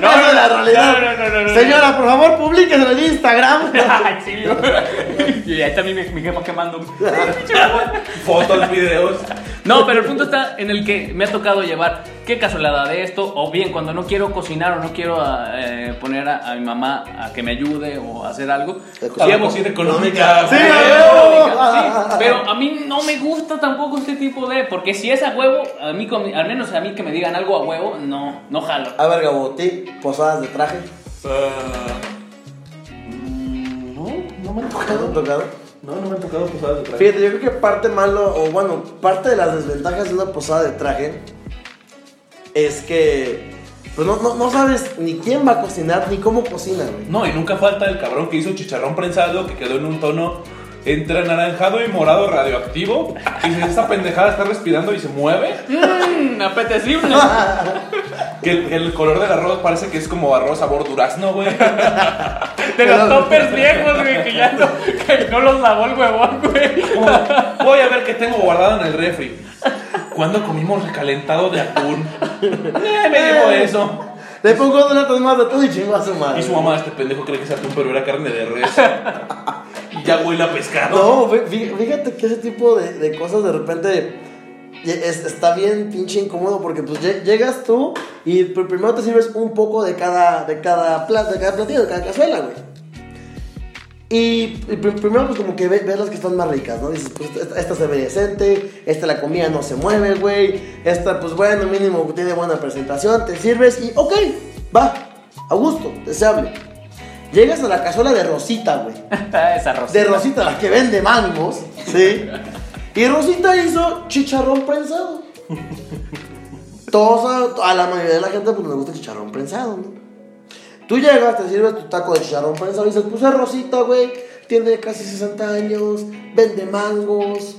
No, Esa es la no, realidad. no, no, no, no, no. Señora, por favor, publíquenlo en Instagram. Sí, yo- y ahí está mi, mi jefa quemando. Fotos, videos. No, pero el punto está en el que me ha tocado llevar qué casualidad de esto, o bien cuando no quiero cocinar o no quiero eh, poner a, a mi mamá a que me ayude o hacer algo. a ir económica. Sí, güey. a huevo. Sí, pero a mí no me gusta tampoco este tipo de. Porque si es a huevo, a mí, al menos a mí que me digan algo a huevo, no, no jalo. A ver, Gabotí, posadas de traje. Ah, no, me han ¿Te han tocado. No, no me han tocado posadas de traje. Fíjate, yo creo que parte malo, o bueno, parte de las desventajas de una posada de traje es que pues no, no, no sabes ni quién va a cocinar ni cómo cocina, güey. No, y nunca falta el cabrón que hizo chicharrón prensado que quedó en un tono entre anaranjado y morado radioactivo. Y dice, esta pendejada está respirando y se mueve. Mmm, apetecible. Que el, el color del arroz parece que es como arroz sabor durazno, güey. De los toppers viejos, güey, que ya no, que no los lavó el huevón, güey. Voy a ver qué tengo guardado en el refri. ¿Cuándo comimos recalentado de atún? Eh, me dijo eso. Le pongo dos latas más de todo y chingo a su madre. Y su mamá, este pendejo cree que es atún, pero era carne de res. Y ya huele a pescado. No, fí- fí- fíjate que ese tipo de, de cosas de repente es- está bien pinche incómodo porque pues lle- llegas tú y pr- primero te sirves un poco de cada, de cada, de cada platillo, de cada cazuela, güey. Y, y pr- primero pues como que ve- ves las que están más ricas, ¿no? Dices, pues esta, esta se ve decente, esta la comida no se mueve, güey, esta pues bueno, mínimo tiene buena presentación, te sirves y ok, va, a gusto, deseable. Llegas a la cazuela de Rosita, güey. Esa rosita. De Rosita, la que vende mangos. Sí. Y Rosita hizo chicharrón prensado. Todos, a, a la mayoría de la gente pues, le gusta el chicharrón prensado, ¿no? Tú llegas, te sirves tu taco de chicharrón prensado y dices, pues es Rosita, güey. Tiene casi 60 años, vende mangos.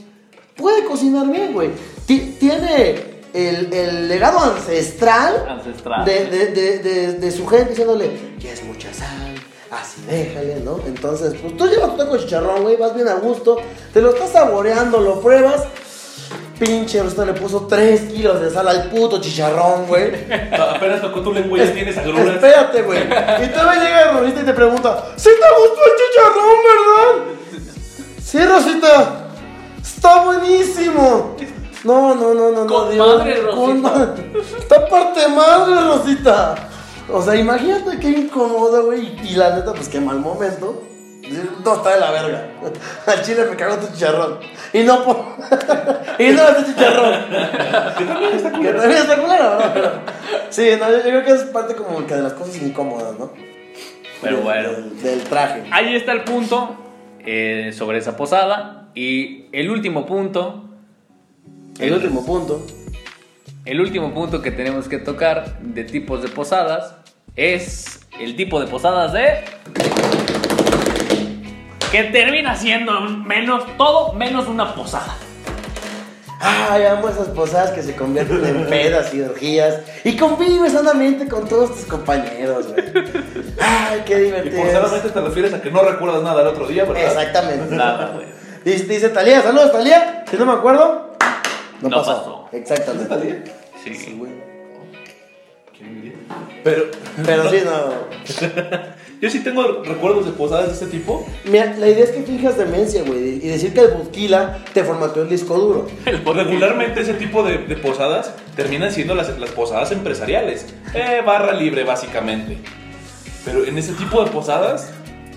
Puede cocinar bien, güey. Ti- Tiene el, el legado ancestral Ancestral. de, de, de, de, de su gente diciéndole que es mucha sal, así déjale, ¿no? Entonces, pues tú llevas tu taco de chicharrón, güey, vas bien a gusto, te lo estás saboreando, lo pruebas. Pinche Rosita le puso 3 kilos de sal al puto chicharrón, güey. Apenas tocó tu lengua y tienes agruras. Espérate, güey. Y todavía llega Rosita y te pregunta, ¿sí te gustó el chicharrón, verdad? Sí, Rosita. Está buenísimo. No, no, no, no, no. Dios, madre, con Rosita. Está parte madre, Rosita. O sea, imagínate qué incómodo, güey. Y la neta, pues qué mal momento. No, está de la verga. Al chile me cagó tu chicharrón. Y no por... y no este chicharrón. Que también está Que culero. también está culero, ¿no? Pero, sí, no, yo, yo creo que es parte como que de las cosas incómodas, ¿no? Pero bueno. Del, del traje. Ahí está el punto eh, sobre esa posada. Y el último punto. El último punto. El último punto que tenemos que tocar de tipos de posadas es el tipo de posadas de... Que termina siendo menos, todo menos una posada. Ay, amo esas posadas que se convierten en pedas y orgías y convives sanamente con todos tus compañeros, güey. Ay, qué Y divertido. por solamente te refieres a que no recuerdas nada el otro día, ¿verdad? Exactamente. Nada, güey. Dice, dice Talía, saludos Talía. Si no me acuerdo, no, No pasó. pasó. Exactamente. Sí. ¿Quién diría? Pero Pero sí, no. yo sí tengo recuerdos de posadas de este tipo. Mira, la idea es que finjas demencia, güey, y decir que el Butquila te formateó el disco duro. Regularmente ese tipo de, de posadas terminan siendo las, las posadas empresariales. Eh, barra libre, básicamente. Pero en ese tipo de posadas,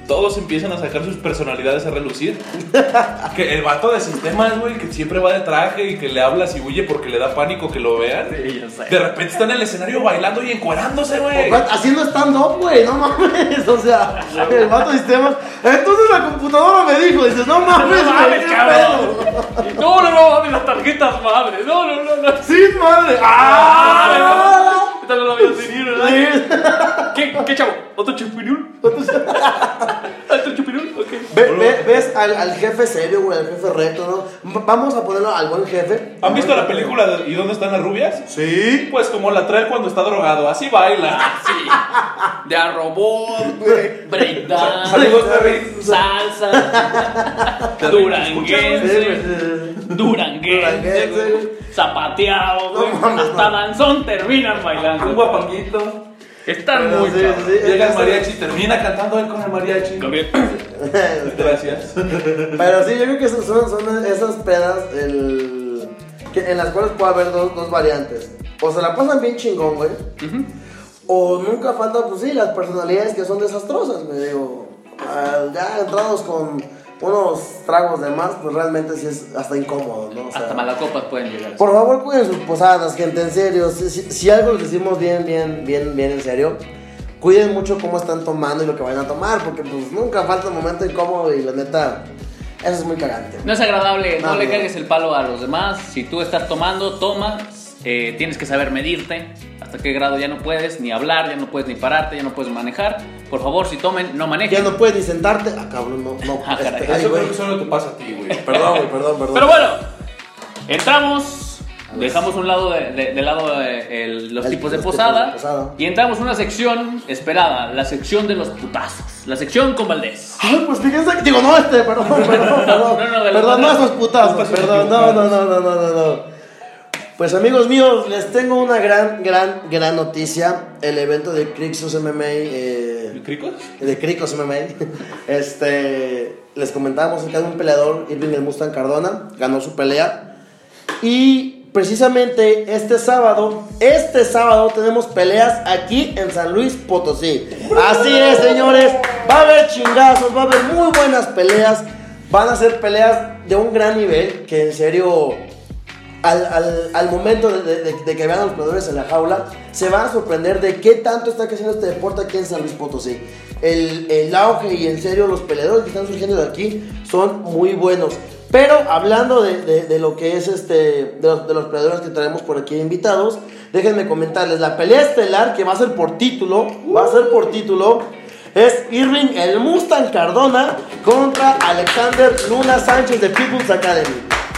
todos empiezan a sacar sus personalidades a relucir. Que el vato de sistemas, güey, que siempre va de traje y que le hablas y huye porque le da pánico que lo vean. Sí, yo sé. De repente está en el escenario bailando y encuerándose, güey. Haciendo stand-up, güey, no mames. O sea, el vato de sistemas. Entonces la computadora me dijo, dices, no mames, No mames, cabrón. No, no, no, mames, las tarjetas madre. No, no, no, no. Sí, madre. ¡Ah! Esta no la voy a seguir, ¿verdad? Sí. ¿Qué, ¿Qué chavo? ¿Otro chupirul? ¿Otro chupirul? Ok. Ve- ve- ¿Ves al, al jefe serio, güey, al jefe recto, ¿no? Vamos a ponerlo al buen jefe. ¿Han visto la película de ¿Y dónde están las rubias? Sí. Pues como la trae cuando está drogado, así baila. Sí. De a robot, breakdance, Saludos, Terry. salsa, duranguense, Duranguense, duranguense, güey. güey, zapateado, güey. Hasta danzón terminan Un bailando. guapanguito. Están Pero muy sí, sí, Llega el mariachi, termina cantando él con el mariachi. Gracias. Pero sí, yo creo que son, son, son esas pedas el, que, en las cuales puede haber dos, dos variantes. O se la pasan bien chingón, güey. O nunca faltan, pues sí, las personalidades que son desastrosas, me digo. ya entrados con unos tragos de más, pues realmente sí es hasta incómodo, ¿no? O sea, Hasta malacopas pueden llegar. por favor, cuiden sus posadas, gente, en serio. Si, si- si algo les decimos bien, bien, bien, bien en serio, cuiden mucho cómo están tomando y lo que vayan a tomar, porque pues nunca falta un momento incómodo y la neta, eso es muy cagante. No es agradable, no, No, le no. cagues el palo a los demás. Si tú estás tomando, toma. eh, tienes que saber medirte. Hasta qué grado ya no puedes ni hablar, ya no puedes ni pararte, ya no puedes manejar. Por favor, si tomen, no manejen. Ya no puedes ni sentarte. Ah, cabrón, no, no. Ah, caray. este, Eso creo que solo te pasa a ti, güey. Perdón, güey, perdón, perdón. Pero bueno, entramos. Dejamos un lado de, de- de lado eh, el- los El- tipos de los tipos posada, de posada. y entramos en una sección esperada, la sección de los putazos, la sección con Valdés. Ay, pues fíjense que. Digo, no, este, perdón, perdón, perdón. No, no, de los perdón, no esos putazos, perdón, no, no, no, no, no, no, no. Pues amigos míos, les tengo una gran, gran, gran noticia. El evento de Crixus MMA. eh, ¿Cricos? de Cricos MMA. Este, les comentábamos acerca de un peleador, Irving el Mustang Cardona, ganó su pelea. Y precisamente este sábado, este sábado tenemos peleas aquí en San Luis Potosí. Así es, señores, va a haber chingazos, va a haber muy buenas peleas. Van a ser peleas de un gran nivel, que en serio al, al- al momento de, de- de- que vean a los peleadores en la jaula, se van a sorprender de qué tanto está creciendo este deporte aquí en San Luis Potosí. El, el auge y en serio los peleadores que están surgiendo de aquí son muy buenos. Pero hablando de, de- de lo que es este, de los, de los peleadores que traemos por aquí invitados, déjenme comentarles, la pelea estelar que va a ser por título, va a ser por título, es Irving el Mustang Cardona contra Alexander Luna Sánchez de People's Academy.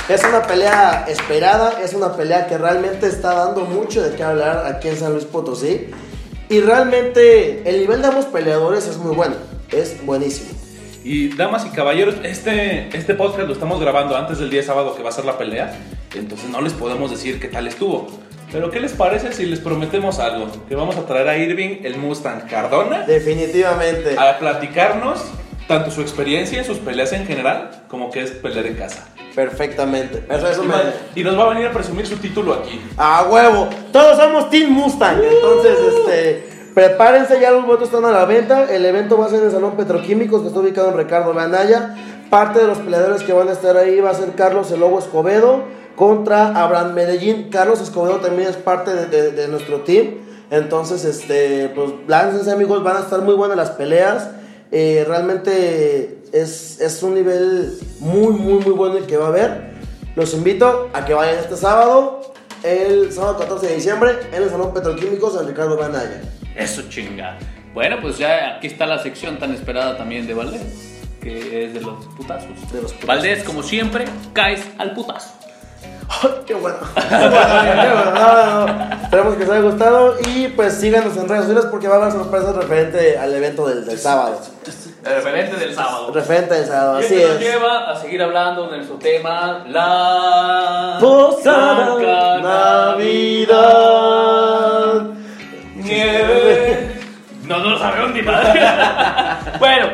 Es una pelea esperada, es una pelea que realmente está dando mucho de qué hablar aquí en San Luis Potosí. Y realmente el nivel de ambos peleadores es muy bueno, es buenísimo. Y damas y caballeros, este, este podcast lo estamos grabando antes del día sábado que va a ser la pelea. Entonces no les podemos decir qué tal estuvo. Pero ¿qué les parece si les prometemos algo? Que vamos a traer a Irving, el Mustang Cardona, Definitivamente. a platicarnos tanto su experiencia en sus peleas en general como que es pelear en casa. Perfectamente. Eso, eso Y, me... va- y nos va a venir a presumir su título aquí. A huevo. Todos somos Team Mustang. Entonces, este. Prepárense, ya los votos están a la venta. El evento va a ser en el Salón Petroquímicos, que está ubicado en Ricardo Banaya. Parte de los peleadores que van a estar ahí va a ser Carlos El Lobo Escobedo contra Abraham Medellín. Carlos Escobedo también es parte de, de- de nuestro team. Entonces, este, pues, láncense amigos, van a estar muy buenas las peleas. Eh, realmente es, es un nivel muy, muy, muy bueno el que va a haber. Los invito a que vayan este sábado. el sábado 14 de diciembre en el Salón Petroquímico San Ricardo Banaya. Eso chinga. Bueno, pues ya aquí está la sección tan esperada también de Valdés, que es de los putazos. De los putazos. Valdés, como siempre, caes al putazo. ¡Ay, ¡Qué bueno! ¡Qué bueno! No, no, no. Esperemos que les haya gustado y pues síganos en redes sociales porque va a haber sorpresas referente al evento del, del sábado. El referente del sábado. Referente del sábado, Y así esto nos es. lleva a seguir hablando de nuestro tema, la Posada Navidad. Nieve. No, no lo sabemos ni madre. bueno,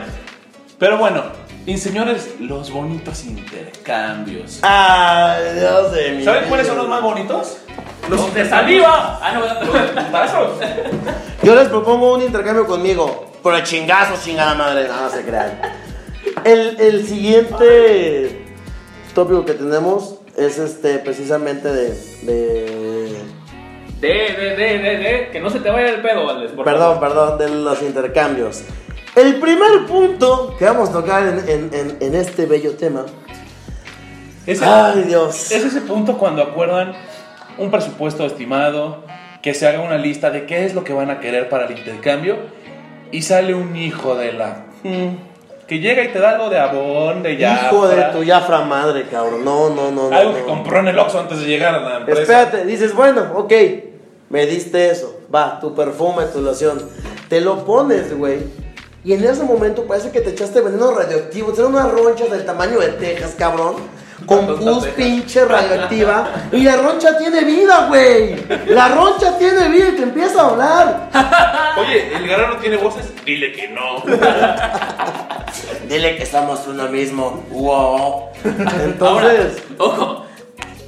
Pero bueno, y señores, los bonitos intercambios. Ay, Dios de mi ¿Saben cuáles son los más bonitos? los de saliva. Ah, no. Yo les propongo un intercambio conmigo. Por el chingazo, chingada madre. No, no se crean. El, el siguiente tópico que tenemos es este precisamente de. de De, de, de, de, de, que no se te vaya el pedo, por perdón, favor. perdón, de los intercambios. El primer punto que vamos a tocar en, en- en- en este bello tema. Ese, Ay, Dios. es ese punto cuando acuerdan un presupuesto estimado, que se haga una lista de qué es lo que van a querer para el intercambio y sale un hijo de la... mm, que llega y te da algo de abón, de ya. Hijo de tu Jafra madre, cabrón. No, no, no. no, Algo no. que compró en el Oxxo antes de llegar a la empresa. Espérate, dices, bueno, ok, me diste eso, va, tu perfume, tu loción, te lo pones, güey. Y en ese momento parece que te echaste veneno radioactivo, eran unas ronchas del tamaño de Texas, cabrón. Con pus pinche radioactiva. Y la roncha tiene vida, güey. La roncha tiene vida y te empieza a hablar. Oye, ¿el garano tiene voces? Dile que no. Dile que somos uno mismo. Wow. Ahora, Entonces, ojo,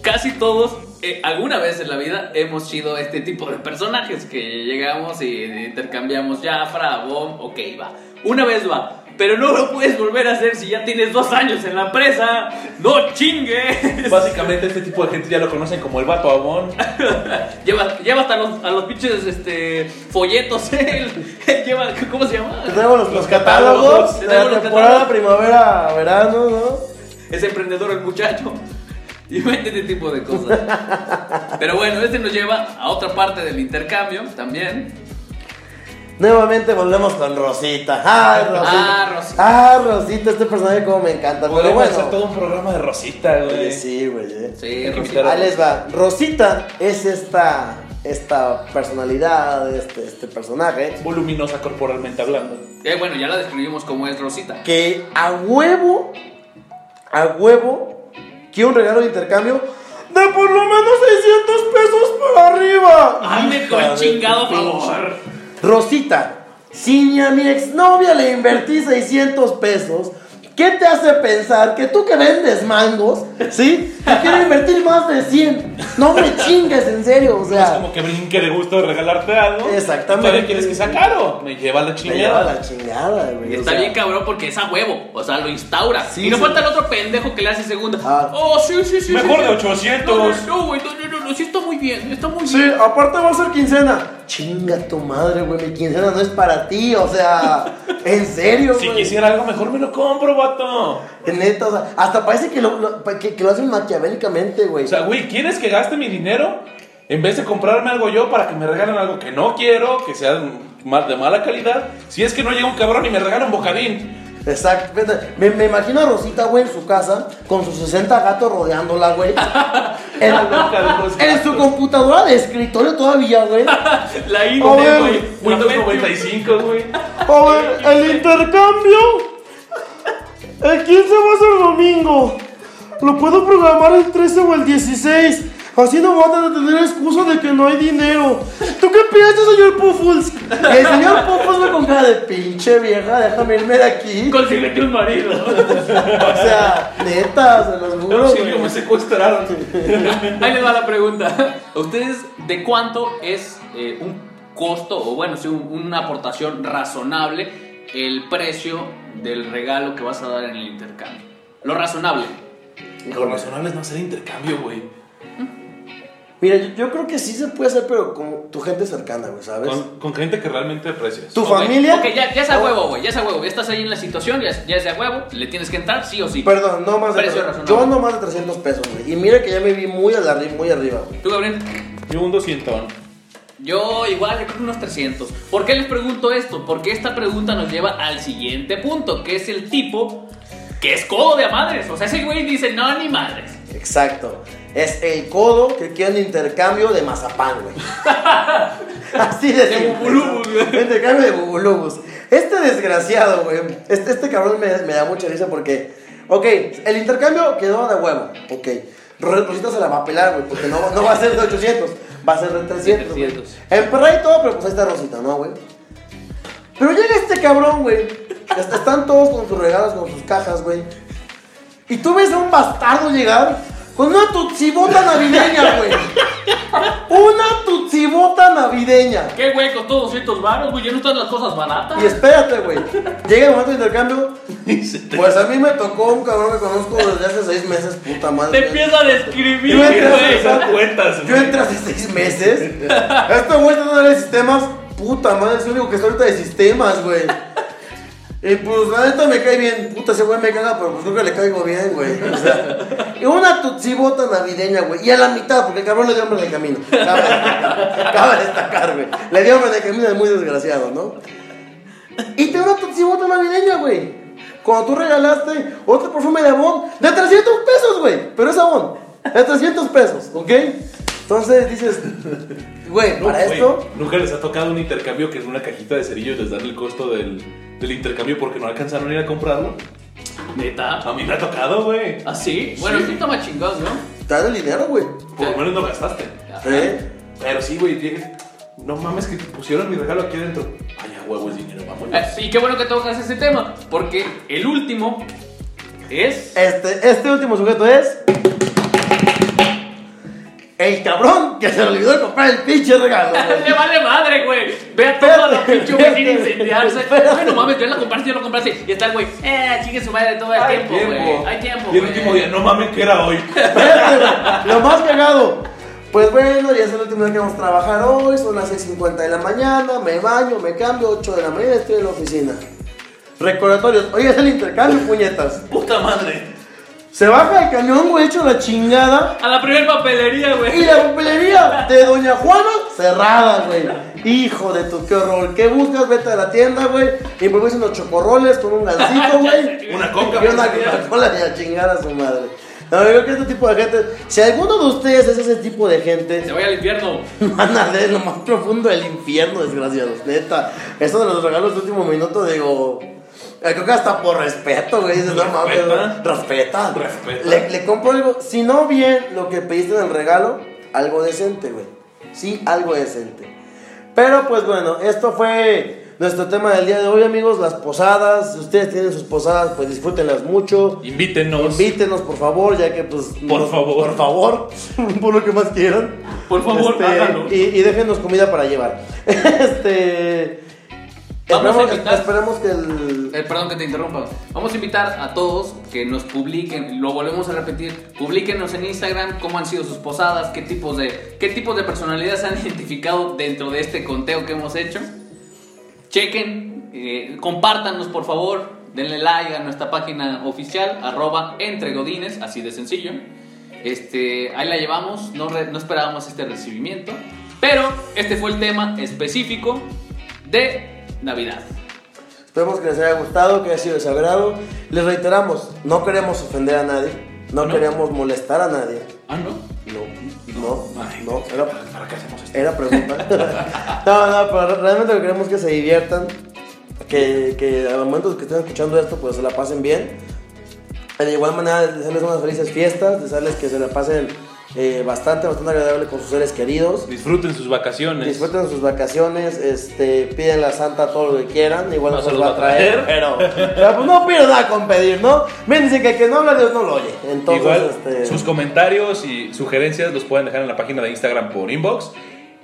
casi todos eh, alguna vez en la vida hemos sido este tipo de personajes que llegamos y intercambiamos ya, fra, bom, ok, va. Una vez va. Pero no lo puedes volver a hacer si ya tienes dos años en la empresa. ¡No chingues! Básicamente este tipo de gente ya lo conocen como el vato abón. Lleva, lleva hasta los, a los pinches este, folletos. Él, él lleva, ¿Cómo se llama? tenemos los, los catálogos, catálogos la tenemos los temporada catálogos. primavera, verano, ¿no? Es emprendedor el muchacho. Y vende este tipo de cosas. Pero bueno, este nos lleva a otra parte del intercambio también. Nuevamente volvemos con Rosita. ¡Ay, Rosita! Ah, Rosita. ¡Ah, Rosita! Este personaje como me encanta. Pero Podemos bueno. hacer todo un programa de Rosita, güey. Oye, Sí, güey. eh. Sí, Rosita. Ahí les va. Rosita es esta, esta personalidad, este, este personaje, Voluminosa corporalmente hablando. Eh, bueno, ya la describimos como es Rosita. que a huevo, a huevo, quiere un regalo de intercambio de por lo menos 600 pesos para arriba. Hazme con chingado favor. Rosita, si ni a mi exnovia le invertí 600 pesos, ¿qué te hace pensar que tú que vendes mangos, ¿sí? Te quiero invertir más de 100? No me chingues, en serio, o es sea. como que brinque de gusto de regalarte algo. Exactamente. Todavía quieres que sea caro. Me lleva la Me lleva chingada. la chingada, güey. Y o está sea, bien cabrón porque es a huevo. O sea, lo instaura. Sí, y no sí. falta el otro pendejo que le hace segunda. Ah. Oh, sí, sí, sí. Mejor sí, de sí. 800. No, no, no, güey. No, no, no, no, sí está muy bien. Está muy Sí, bien. aparte va a ser quincena. Chinga tu madre, güey. Mi quincena no es para ti, o sea. En serio, Si güey. quisiera algo mejor, me lo compro, vato. Neta, o sea, hasta parece que lo, lo- que, que lo hacen maquiavélicamente, güey. O sea, güey, ¿quieres que gaste mi dinero? En vez de comprarme algo yo para que me regalen algo que no quiero, que sea de mala calidad, si es que no llega un cabrón y me regala un bocadín. Exacto. Me, me imagino a Rosita, güey, en su casa, con sus 60 gatos rodeándola, güey. En, en su computadora de escritorio todavía, güey. La INE, güey. Windows La 95, güey. A ver, el intercambio. El 15 va a ser domingo. Lo puedo programar el 13 o el 16. Así no van a tener excusa de que no hay dinero. ¿Tú qué piensas, señor Puffles? El señor Puffles con cara de pinche vieja, déjame irme de aquí. Consíguete un marido. O sea, neta, se los juro. Güey. me secuestraron. Ahí les va la pregunta. ¿Ustedes de cuánto es eh, un costo, o bueno, sí, un- una aportación razonable el precio del regalo que vas a dar en el intercambio? Lo razonable. Lo razonable es no hacer intercambio, güey. Mira, yo, yo creo que sí se puede hacer, pero con tu gente cercana, güey, ¿sabes? Con, con gente que realmente aprecias. Tu familia. Ok, ya, ya es a huevo, güey. Ya es a huevo. Ya estás ahí en la situación, ya, es- ya es de a huevo. Le tienes que entrar, sí o sí. Perdón, no más de Precio 300, razonable. Yo no más de 300 pesos, güey. Y mira que ya me vi muy, a la, muy arriba, güey. ¿Tú, Gabriel? Yo un 200. Yo igual, yo creo que unos 300. ¿Por qué les pregunto esto? Porque esta pregunta nos lleva al siguiente punto, que es el tipo que es codo de a madres. O sea, ese güey dice, no, ni madres. Exacto. Es el codo que quiere un intercambio de mazapán, güey. Así de De simple. bubulubus, güey. Intercambio de bubulubus. Este desgraciado, güey. Este, este cabrón me, me da mucha risa porque. Ok, el intercambio quedó de huevo. Ok. Ro- Rosita se la va a pelar, güey. Porque no, no va a ser de 800, va a ser de 300. güey. 300. Emperré y todo, pero pues ahí está Rosita, ¿no, güey? Pero llega este cabrón, güey. Est- Están todos con sus regalos, con sus cajas, güey. Y tú ves a un bastardo llegar con una tutsibota navideña, güey. Una tutsibota navideña. ¿Qué güey? Costó 200 baros, güey. Ya no están las cosas baratas. Y espérate, güey. Llega el momento de intercambio. Pues a mí me tocó un cabrón que conozco desde hace seis meses, puta madre. Te empieza a describir, güey. Yo entré hace seis meses. Este güey está de sistemas. Puta madre, es el único que está ahorita de sistemas, güey. Y pues la neta me cae bien. Puta, ese güey me caga, pero pues que le caigo bien, güey. O sea, y una tutsibota navideña, güey. Y a la mitad, porque el cabrón le dio hombre de camino. Cabe destacar, cabe destacar, güey. Le dio hombre de camino, es muy desgraciado, ¿no? Y te da una tutsibota navideña, güey. Cuando tú regalaste otro perfume de Avon de 300 pesos, güey. Pero es Avon. De 300 pesos, ¿ok? Entonces dices, güey, No, para esto. Nunca les ha tocado un intercambio que es una cajita de cerillos les dan el costo del, del intercambio porque no alcanzaron a ir a comprarlo. Neta. A mí me ha tocado, güey. ¿Ah, sí? Bueno, sí toma chingados, ¿no? Te dan el dinero, güey. Por lo menos no gastaste. ¿Eh? Pero sí, güey. No mames, que pusieron mi regalo aquí adentro. Ay, a huevo el dinero, vamos. Eh, Y qué bueno que tocas ese tema, porque el último es... Este, este último sujeto es. El cabrón que se le olvidó de comprar el pinche regalo, güey. Le vale madre, güey. Vea toda la Espérate, pinche oficina espérate, incendiarse. Bueno, mames, ya la compraste, ya la compraste. Y está el güey, eh, chingue su madre todo el Hay tiempo, güey. Hay tiempo, Y el güey. último día, no mames, que era hoy. Güey. Lo más cagado. Pues bueno, ya es el último día que vamos a trabajar hoy. Son las 6:50 de la mañana. Me baño, me cambio. 8 de la mañana estoy en la oficina. Recordatorios. Oye, es el intercambio, puñetas. Puta madre. Se baja el camión, güey, hecho la chingada. A la primer papelería, Y güey. la papelería de Doña Juana cerrada, güey. Hijo de tu, qué horror. ¿Qué buscas? Vete a la tienda, güey. Y me voy unos chocorroles con un gancito, güey. Una coca, Y una pues, Coca-Cola y a chingar a su madre. No, yo creo que este tipo de gente, si alguno de ustedes es ese tipo de gente, Se vaya al infierno. van a ver lo más profundo del infierno, desgraciados. Neta, eso de los regalos de último minuto, digo. Eh, Creo que hasta por respeto, güey. Dices, no mames, Respeta. respeta. Respeta. Le, le compro algo, si no bien lo que pediste en el regalo, algo decente, güey. Sí, algo decente. Pero pues bueno, esto fue nuestro tema del día de hoy, amigos. Las posadas. Si ustedes tienen sus posadas, pues disfrútenlas mucho. Invítenos. Invítenos, por favor, ya que pues... Por nos- favor. Por favor, por lo que más quieran. Por favor, Este, háganlo. y, y déjenos comida para llevar. este... Vamos a esperemos, invitar- esperemos que el... Eh, perdón que te interrumpa. Vamos a invitar a todos que nos publiquen, lo volvemos a repetir, publíquenos en Instagram cómo han sido sus posadas, qué tipos de, qué tipos de personalidades han identificado dentro de este conteo que hemos hecho. Chequen, eh, compártanos por favor, denle like a nuestra página oficial, arroba entre godines, así de sencillo. Este, ahí la llevamos, no, re- no esperábamos este recibimiento, pero este fue el tema específico de Navidad. Esperemos que les haya gustado, que haya sido de su agrado. Les reiteramos, no queremos ofender a nadie, no, ¿No? queremos molestar a nadie. Ah, ¿no? No, no, Ay, no, era, ¿Para qué hacemos esto? era pregunta. no, no, pero realmente lo que queremos es que se diviertan, que, que a los momentos que estén escuchando esto, pues se la pasen bien. De igual manera, desearles unas felices fiestas, desearles que se la pasen eh, bastante, bastante agradable con sus seres queridos. Disfruten sus vacaciones. Disfruten sus vacaciones, este, piden a Santa todo lo que quieran, igual No no se los va a traer, pero, pero pues no pido nada con pedir, ¿no? Miren, que el que no habla Dios no lo oye, entonces, Igual, este... sus comentarios y sugerencias los pueden dejar en la página de Instagram por inbox.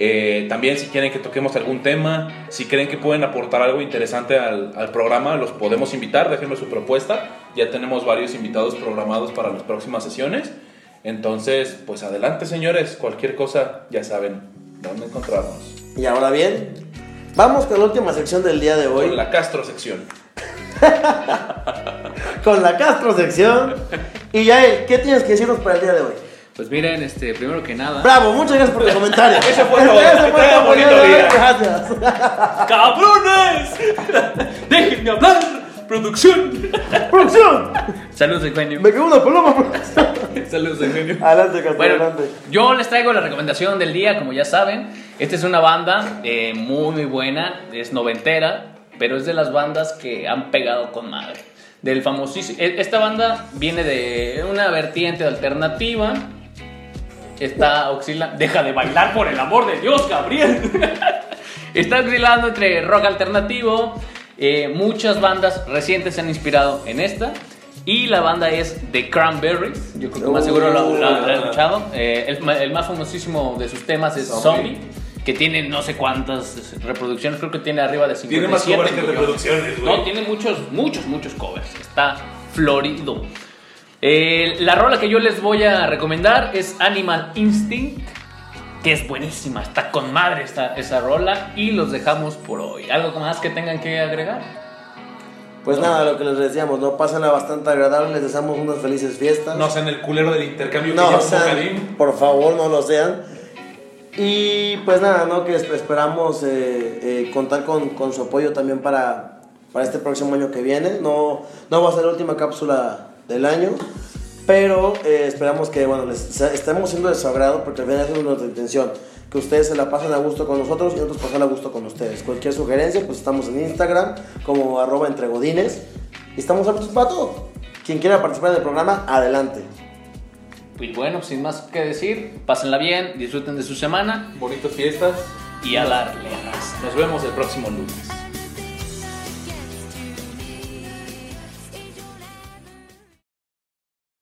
Eh, también si quieren que toquemos algún tema, si creen que pueden aportar algo interesante al, al programa, los podemos invitar, déjenos su propuesta. Ya tenemos varios invitados programados para las próximas sesiones. Entonces, pues adelante señores, cualquier cosa ya saben dónde encontrarnos. Y ahora bien, vamos con la última sección del día de hoy. Con la Castro sección. con la Castro sección. Y Yael, ¿qué tienes que decirnos para el día de hoy? Pues miren, este, primero que nada. Bravo, muchas gracias por tu comentario. Ese fue todo. Ese fue todo, bonito Yael, día. Gracias. ¡Cabrones! ¡Déjenme hablar! ¡Producción! Producción. Saludos, Eugenio. Me quedó una paloma. Saludos, Eugenio. Adelante, Bueno, adelante. yo les traigo la recomendación del día, como ya saben. Esta es una banda eh, muy, muy buena, es noventera, pero es de las bandas que han pegado con madre. Del famosísimo. e- Esta banda viene de una vertiente alternativa. Está oscilando. Deja de bailar por el amor de Dios, Gabriel. Está oscilando entre rock alternativo. eh, muchas bandas recientes se han inspirado en esta. Y la banda es The Cranberries. Yo creo que más seguro lo, lo- han escuchado. Eh, el, el más famosísimo de sus temas es Zombie. Que tiene no sé cuántas reproducciones. Creo que tiene arriba de 57 Tiene más covers que reproducciones, güey. No, tiene muchos, muchos, muchos covers. Está florido. Eh, la rola que yo les voy a recomendar es Animal Instinct, que es buenísima, está con madre esta, esa rola y los dejamos por hoy. ¿Algo más que tengan que agregar? Pues nada, lo que les decíamos, ¿no? Pásenla bastante agradable, les deseamos unas felices fiestas. No sean el culero del intercambio que No sean, Bocadín. por favor, no lo sean. Y pues nada, ¿no? Que esp- esperamos eh, eh, contar con, con su apoyo también para, para este próximo año que viene. No, no va a ser la última cápsula del año, pero eh, esperamos que, bueno, les estemos siendo de su agrado, porque al final es nuestra intención. Que ustedes se la pasen a gusto con nosotros y nosotros pasar a gusto con ustedes. Cualquier sugerencia, pues estamos en Instagram como arroba entregodines y estamos abiertos para todo. Quien quiera participar del programa, adelante. Y bueno, sin más que decir, pásenla bien, disfruten de su semana Bonitas fiestas. y a darle. Nos vemos el próximo lunes.